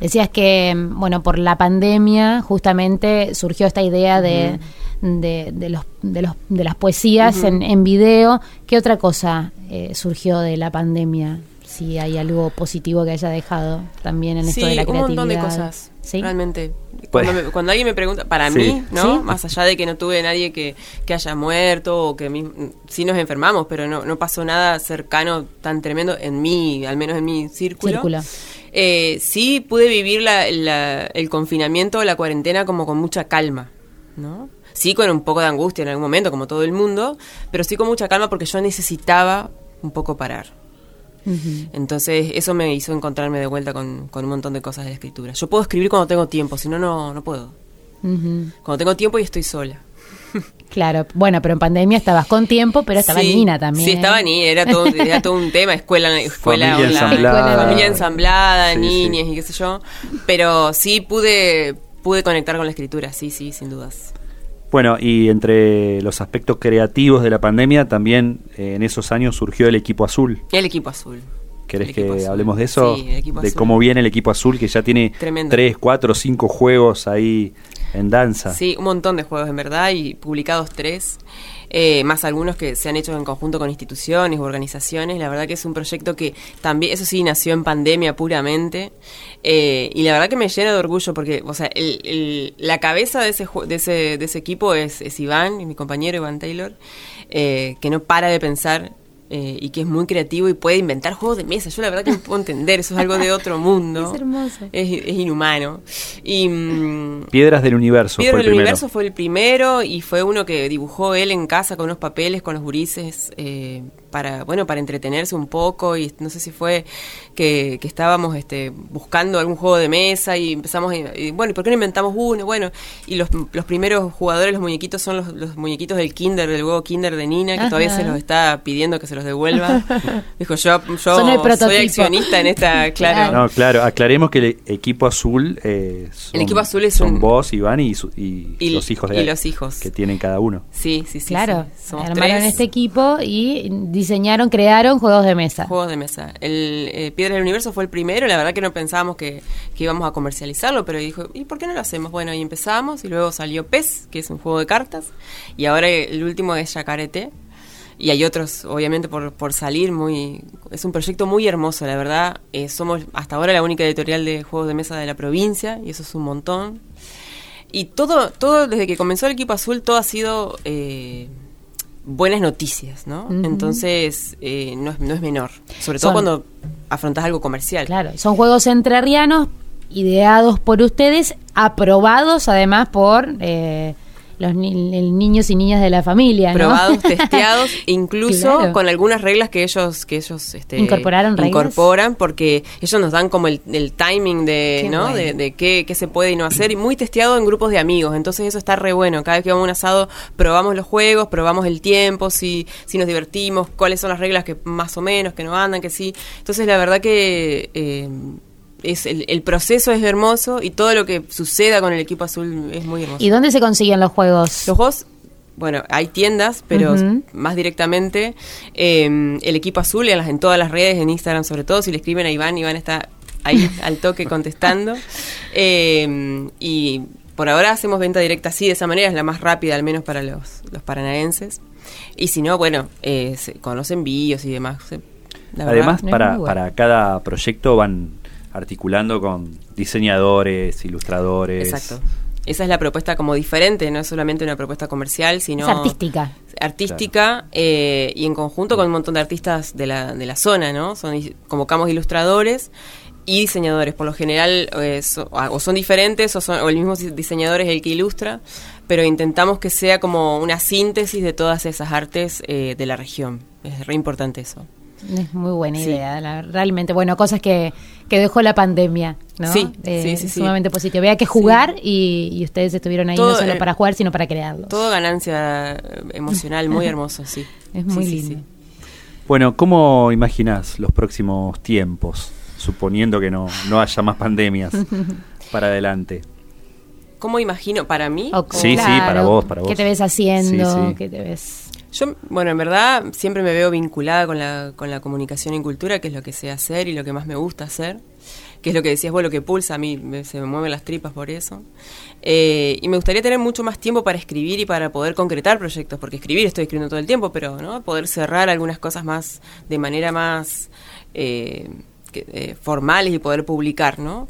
A: Decías que, bueno, por la pandemia justamente surgió esta idea de, de, de los, de, los, de las poesías en, en video. ¿Qué otra cosa eh, surgió de la pandemia? Si hay algo positivo que haya dejado también en esto de la
D: un
A: creatividad.
D: montón de cosas.
A: ¿Sí?
D: Realmente.
B: Pues-
D: Cuando, me- cuando alguien me pregunta, para
B: Sí.
D: mí, ¿no?
A: Sí.
D: Más allá de que no tuve nadie que, que haya muerto o que mi- sí nos enfermamos, pero no, no pasó nada cercano tan tremendo en mí, al menos en mi círculo.
A: Círculo.
D: Eh, sí pude vivir la- la- el confinamiento o la cuarentena como con mucha calma, ¿no? Sí con un poco de angustia en algún momento, como todo el mundo, pero sí con mucha calma porque yo necesitaba un poco parar. Entonces eso me hizo encontrarme de vuelta con, con un montón de cosas de la escritura. Yo puedo escribir cuando tengo tiempo, si no, no, puedo. Cuando tengo tiempo y estoy sola.
A: Claro, bueno, pero en pandemia estabas con tiempo, pero estaba
D: Sí,
A: Nina también.
D: Sí, estaba Nina, era todo, era todo un tema, escuela, [laughs] escuela
B: Familia
D: online,
B: ensamblada.
D: familia ensamblada,
B: Sí,
D: niñas
B: sí.
D: y qué sé yo. Pero sí pude, pude conectar con la escritura, sí, sí, sin dudas.
B: Bueno, y entre los aspectos creativos de la pandemia, también eh, en esos años surgió el equipo azul.
D: El equipo azul.
B: ¿Querés que
D: azul.
B: hablemos de eso?
D: Sí, el equipo
B: de
D: azul.
B: cómo viene el equipo azul, que ya tiene
D: Tremendo.
B: tres, cuatro, cinco juegos ahí en danza.
D: Sí, un montón de juegos en verdad y publicados tres, eh, más algunos que se han hecho en conjunto con instituciones u organizaciones. La verdad que es un proyecto que también, eso sí, nació en pandemia puramente eh, y la verdad que me llena de orgullo porque, o sea, el- la cabeza de ese, de ese, de ese equipo es, es Iván, mi compañero Iván Taylor, eh, que no para de pensar. Eh, y que es muy creativo y puede inventar juegos de mesa. Yo la verdad que no puedo entender, eso es algo de otro mundo. [laughs]
A: Es hermoso.
D: Es, es inhumano. Y, mm,
B: Piedras del Universo
D: Piedra
B: fue el
D: del
B: primero.
D: Universo fue el primero y fue uno que dibujó él en casa con unos papeles, con los gurises, eh, para, bueno, para entretenerse un poco y no sé si fue que, que estábamos este, buscando algún juego de mesa y empezamos, y, y, bueno, ¿y por qué no inventamos uno? Bueno, y los, los primeros jugadores, los muñequitos, son los, los muñequitos del Kinder, del huevo Kinder de Nina, que todavía se los está pidiendo que se los devuelva. [laughs] Dijo, yo, yo
A: Son el
D: soy accionista en esta, claro.
B: No, claro, aclaremos que el equipo azul eh, son,
D: El equipo azul es
B: son
D: un-
B: vos, Iván y, su- y
D: Y-
B: los hijos de
D: y los hijos.
B: que tienen cada uno.
D: Sí, sí, sí.
A: Claro,
D: sí. Somos
A: armaron
D: tres.
A: este equipo y diseñaron, crearon juegos de mesa.
D: Juegos de mesa. El eh, Piedra del Universo fue el primero. La verdad que no pensábamos que, que íbamos a comercializarlo, pero dijo, ¿y por qué no lo hacemos? Bueno, y empezamos y luego salió PES, que es un juego de cartas, y ahora el último es Yacarete. Y hay otros, obviamente, por, por salir. muy Es un proyecto muy hermoso, la verdad. Eh, somos hasta ahora la única editorial de juegos de mesa de la provincia, y eso es un montón. Y todo, todo desde que comenzó el equipo azul, todo ha sido eh, buenas noticias, ¿no? Entonces, eh, no, es, no es menor. Sobre
A: Son-
D: todo cuando afrontas algo comercial.
A: Claro, son juegos entrerrianos ideados por ustedes, aprobados además por eh, los ni- el niños y niñas de la familia, ¿no?
D: probados, [laughs] testeados, incluso
A: Claro.
D: con algunas reglas que ellos que ellos este,
A: ¿Incorporaron reglas?
D: incorporan porque ellos nos dan como el, el timing de
A: Qué
D: no
A: bueno.
D: de, de qué, qué se puede y no hacer y muy testeado en grupos de amigos entonces eso está re bueno cada vez que vamos a un asado probamos los juegos probamos el tiempo si si nos divertimos cuáles son las reglas que más o menos que no andan que sí entonces la verdad que eh, es el, el proceso es hermoso y todo lo que suceda con el equipo azul es muy hermoso
A: ¿Y dónde se consiguen los juegos?
D: los juegos, bueno, hay tiendas, pero más directamente eh, el equipo azul en, las, en todas las redes, en Instagram sobre todo, si le escriben a Iván, Iván está ahí [laughs] al toque contestando. Eh, y por ahora hacemos venta directa así, de esa manera, es la más rápida al menos para los, los paranaenses. Y si no, bueno, eh, se conocen envíos y demás. Se- la verdad,
B: Además, para,
A: bueno.
B: para cada proyecto van articulando con diseñadores, ilustradores.
D: Exacto. Esa es la propuesta como diferente, no es solamente una propuesta comercial, sino
A: Es artística.
D: artística eh, y en conjunto con un montón de artistas de la, de la zona, ¿no? Son, convocamos ilustradores y diseñadores. Por lo general eh, so- o son diferentes o, son, o el mismo diseñador es el que ilustra, pero intentamos que sea como una síntesis de todas esas artes eh, de la región. Es re importante eso.
A: Es muy buena
D: Sí.
A: idea, la- realmente. Bueno, cosas que, que dejó la pandemia, ¿no?
D: Sí,
A: Eh,
D: sí, sí, sí.
A: Sumamente positivo. Había que jugar y, y ustedes estuvieron ahí
D: Todo,
A: no solo
D: eh,
A: para jugar, sino para crearlos.
D: Todo ganancia emocional, muy hermoso, sí. [laughs]
A: Es muy
D: Sí, sí,
A: lindo.
D: sí.
B: Bueno, ¿cómo imaginás los próximos tiempos? Suponiendo que no, no haya más pandemias [laughs] para adelante.
D: ¿Cómo imagino? Para mí,
A: O-
B: Sí, sí, para vos, para
A: ¿Qué
B: vos.
A: te ves haciendo?
B: Sí, sí.
A: ¿Qué te ves?
D: Yo, bueno, en verdad siempre me veo vinculada con la, con la comunicación y cultura, que es lo que sé hacer y lo que más me gusta hacer, que es lo que decías vos, lo que pulsa a mí, se me mueven las tripas por eso. Eh, y me gustaría tener mucho más tiempo para escribir y para poder concretar proyectos, porque escribir estoy escribiendo todo el tiempo, pero ¿no? poder cerrar algunas cosas más de manera más eh, eh, formales y poder publicar, ¿no?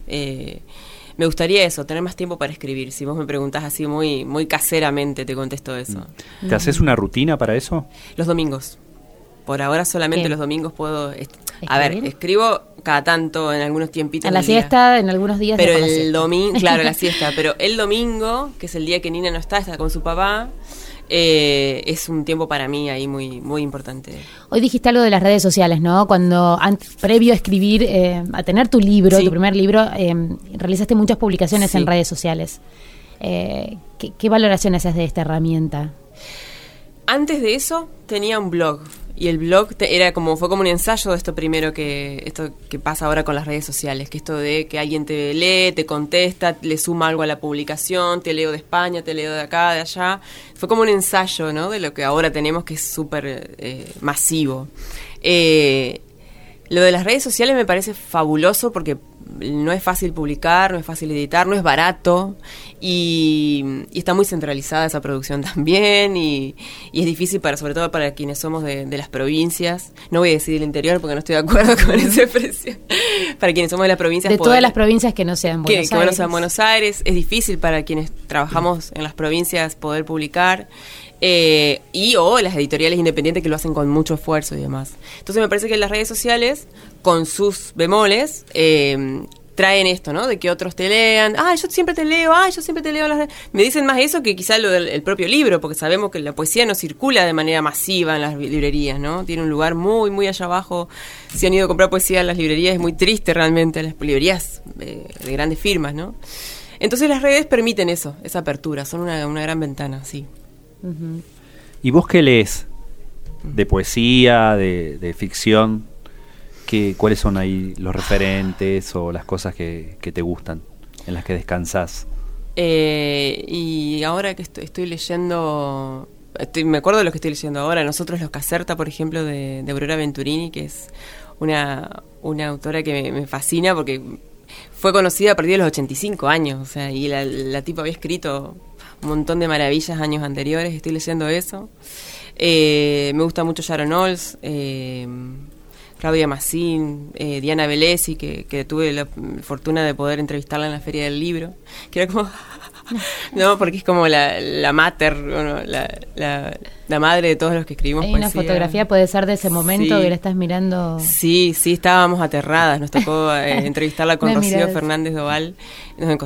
D: Me gustaría eso, tener más tiempo para escribir. Si vos me preguntás así muy, muy caseramente, te contesto eso.
B: ¿Te haces una rutina para eso?
D: Los domingos. Por ahora solamente
A: Bien.
D: los domingos puedo... A ver, escribo cada tanto en algunos tiempitos.
A: A la
D: día.
A: siesta, en algunos días.
D: Pero el domingo, claro, la [laughs] siesta. Pero el domingo, que es el día que Nina no está, está con su papá, eh, es un tiempo para mí ahí muy, muy importante.
A: Hoy dijiste algo de las redes sociales, ¿no? Cuando antes, previo a escribir, eh, a tener tu libro,
D: Sí.
A: tu primer libro, eh, realizaste muchas publicaciones
D: Sí.
A: en redes sociales. Eh, ¿qué, qué valoración haces de esta herramienta?
D: Antes de eso tenía un blog y el blog era como fue como un ensayo de esto primero que esto que pasa ahora con las redes sociales, que esto de que alguien te lee, te contesta, le suma algo a la publicación, te leo de España, te leo de acá, de allá, fue como un ensayo, ¿no? De lo que ahora tenemos que es súper eh, masivo. Eh, lo de las redes sociales me parece fabuloso porque no es fácil publicar, no es fácil editar, no es barato y, y está muy centralizada esa producción [laughs] también y, y es difícil para sobre todo para quienes somos de, de las provincias. No voy a decir del interior porque no estoy de acuerdo [laughs] con esa expresión. para quienes somos de las provincias
A: De
D: poder-
A: todas las provincias que no sean Buenos
D: que
A: Aires.
D: sea en Buenos Aires. Es difícil para quienes trabajamos en las provincias poder publicar. eh, y o las editoriales independientes que lo hacen con mucho esfuerzo y demás. Entonces me parece que las redes sociales, con sus bemoles, eh, traen esto, ¿no? De que otros te lean, ah, yo siempre te leo, ah, yo siempre te leo. Las redes". Me dicen más eso que quizá lo del el propio libro, porque sabemos que la poesía no circula de manera masiva en las librerías, ¿no? Tiene un lugar muy, muy allá abajo. Si han ido a comprar poesía en las librerías, es muy triste realmente, las librerías eh, de grandes firmas, ¿no? Entonces las redes permiten eso, esa apertura, son una, gran ventana, sí.
B: ¿Y vos qué lees? ¿De poesía, de ficción? ¿Qué, ¿Cuáles son ahí los referentes o las cosas que, te gustan, en las que descansás?
D: Eh, y ahora que estoy, estoy leyendo, estoy, me acuerdo de lo que estoy leyendo ahora, Nosotros los Caserta, por ejemplo, de, Aurora Venturini, que es una, una autora que me, fascina porque fue conocida a partir de los 85 años, o sea, y la, tipa había escrito un montón de maravillas años anteriores, estoy leyendo eso. Eh, me gusta mucho Sharon Olds, eh, Claudia Massín, eh, Diana Velesi, que, que tuve la fortuna de poder entrevistarla en la Feria del Libro, que era como... [laughs] [laughs] no, porque es como la, la mater, bueno, la, la, la madre de todos los que escribimos
A: Hay una
D: poesía.
A: fotografía, puede ser de ese momento
D: Sí.
A: que la estás mirando.
D: Sí, sí, estábamos aterradas. Nos tocó [laughs] eh, entrevistarla con
A: Una
D: Rocío
A: mirada.
D: Fernández Doval.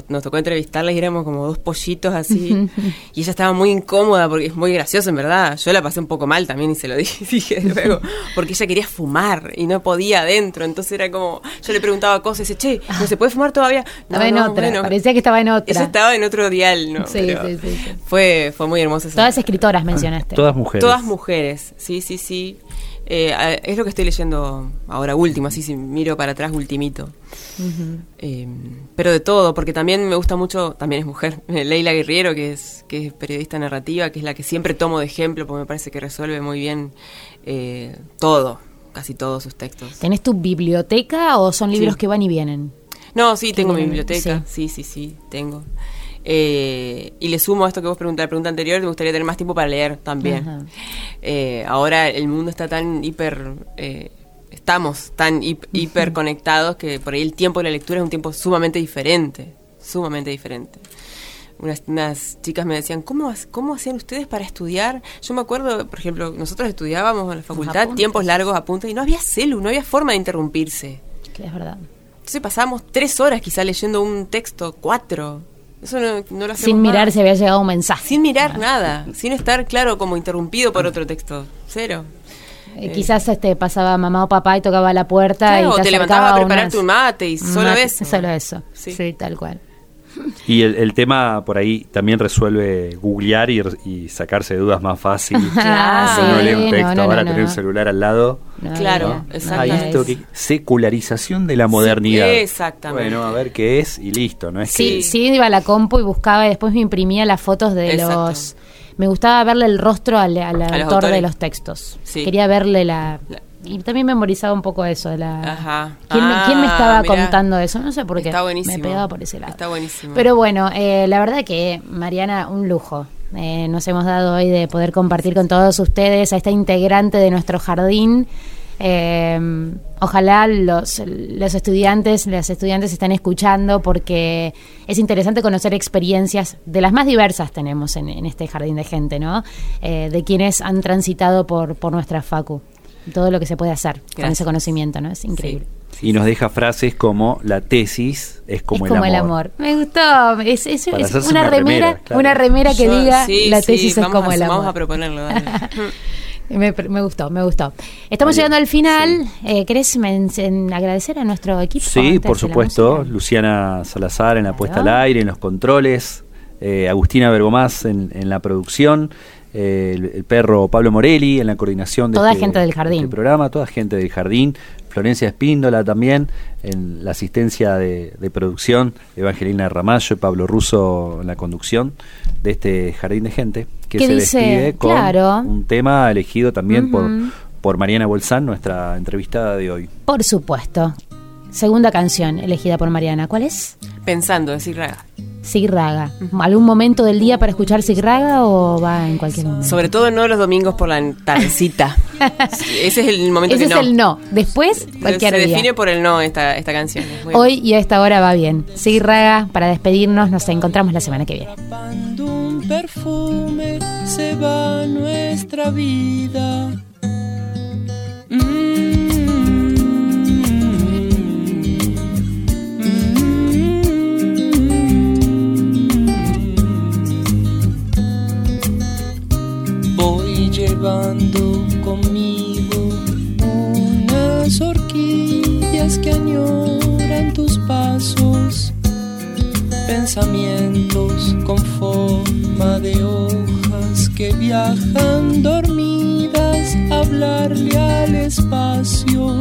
D: Nos, tocó entrevistarla y éramos como dos pollitos así. [laughs] y ella estaba muy incómoda porque es muy gracioso, en verdad. Yo la pasé un poco mal también y se lo dije, dije luego. Porque ella quería fumar y no podía adentro. Entonces era como. Yo le preguntaba cosas y dice, che, ¿no se puede fumar todavía? No,
A: Estaba en
D: no,
A: otra,
D: bueno.
A: parecía que estaba en otra.
D: Ella estaba en otro
A: Sí,
D: Pero
A: sí, sí, sí.
D: Fue, fue muy hermosa esa
A: Todas escritoras mencionaste.
B: Todas mujeres.
D: Todas mujeres, sí, sí, sí. Eh, a- es lo que estoy leyendo ahora último, así si miro para atrás, ultimito. Eh, pero de todo, porque también me gusta mucho, también es mujer, [laughs] Leila Guerriero, que es, que es periodista narrativa, que es la que siempre tomo de ejemplo, porque me parece que resuelve muy bien eh, todo, casi todos sus textos.
A: ¿Tenés tu biblioteca o son libros
D: Sí.
A: que van y vienen?
D: No, sí, tengo mi biblioteca, sí, sí, sí, tengo. Eh, y le sumo a esto que vos preguntaste, la pregunta anterior, me gustaría tener más tiempo para leer también. Eh, ahora el mundo está tan hiper... eh, estamos tan hip- hiper conectados que por ahí el tiempo de la lectura es un tiempo sumamente diferente, sumamente diferente. Unas, unas chicas me decían, ¿cómo, ¿cómo hacían ustedes para estudiar? Yo me acuerdo, por ejemplo, nosotros estudiábamos en la facultad tiempos largos apuntes y no había celu, no había forma de interrumpirse.
A: Que es verdad.
D: Entonces pasábamos tres horas quizá leyendo un texto, cuatro. Eso no, no lo hacemos
A: Sin mirar si había llegado un mensaje.
D: Sin mirar nada, sin estar, claro, como interrumpido por otro texto. Cero.
A: Eh, Quizás este pasaba mamá o papá y tocaba la puerta
D: Claro,
A: y te,
D: te levantabas a prepararte
A: unas-
D: un mate y solo
A: mate,
D: eso.
A: Solo eso.
D: Sí.
A: Sí. tal cual.
B: Y el, el tema por ahí también resuelve googlear y, y sacarse dudas más fácil. [laughs]
D: Claro.
B: Si no lee un
A: Sí,
B: texto,
A: no, no,
B: ahora
A: no,
B: tener
A: no.
B: un celular al lado.
D: Claro, exacto.
B: Ah. Secularización de la modernidad.
D: exactamente.
B: Bueno, a ver qué es y listo, ¿no es
A: Sí,
B: que
A: sí, iba a la compu y buscaba y después me imprimía las fotos de
D: Exacto.
A: los... Me gustaba verle el rostro al, autor de los textos.
D: Sí.
A: Quería verle la...
D: La-
A: Y también memorizaba un poco eso de la...
D: Ajá.
A: ¿Quién, me,
D: Ah,
A: quién me estaba
D: mirá.
A: contando eso? No sé por qué.
D: Está buenísimo.
A: Me pegaba por ese lado.
D: Está buenísimo.
A: Pero bueno, eh, la verdad que, Mariana, un lujo. Eh, nos hemos dado hoy de poder compartir con todos ustedes a esta integrante de nuestro jardín. Eh, ojalá los, los estudiantes, las estudiantes estén escuchando porque es interesante conocer experiencias de las más diversas tenemos en, en este jardín de gente, ¿no? Eh, de quienes han transitado por, por nuestra facu. Todo lo que se puede hacer con
D: Gracias.
A: ese conocimiento, ¿no? Es increíble.
B: Y nos deja frases como la tesis es como,
A: es como el amor. Me gustó. Es, es- es una,
B: una
A: remera,
B: remera, claro.
A: una remera que
D: Yo-
A: diga
D: sí,
A: la
D: sí,
A: tesis es
D: vamos
A: como
D: a-
A: el amor.
D: Vamos a proponerlo. dale. [laughs]
A: me, me gustó, me gustó. Estamos
B: bien,
A: llegando al final. Eh, ¿Querés men- en agradecer a nuestro equipo?
B: Sí, por supuesto. Luciana Salazar en la puesta al aire, en los controles. eh, Agustina Bergomás en, en la producción. El, el perro Pablo Morelli en la coordinación de
A: Toda
B: este-
A: gente del jardín.
B: este programa. Toda gente del jardín. Florencia Espíndola también en la asistencia de, de producción. Evangelina Ramallo y Pablo Russo en la conducción de este jardín de gente. Que
A: ¿Qué
B: se
A: dice?
B: despide con
A: Claro.
B: un tema elegido también por, por Mariana Bolsán, nuestra entrevistada de hoy.
A: Por supuesto. Segunda canción elegida por Mariana. ¿Cuál es?
D: Pensando, decir raga.
A: Sig Raga. ¿Algún momento del día para escuchar Sig Raga o va en cualquier momento?
D: Sobre todo no los domingos por la tardecita. [laughs] Ese es el momento
A: Ese
D: que
A: es
D: no.
A: el no. Después, cualquier
D: Se
A: día.
D: define por el no esta, esta canción. Es muy-
A: Hoy y a esta hora va bien. Sig Raga, para despedirnos, nos encontramos la semana que viene.
G: Cuando un perfume se va nuestra vida. Llevando conmigo unas horquillas que añoran tus pasos pensamientos con forma de hojas que viajan dormidas a hablarle al espacio.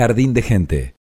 C: Jardín de Gente.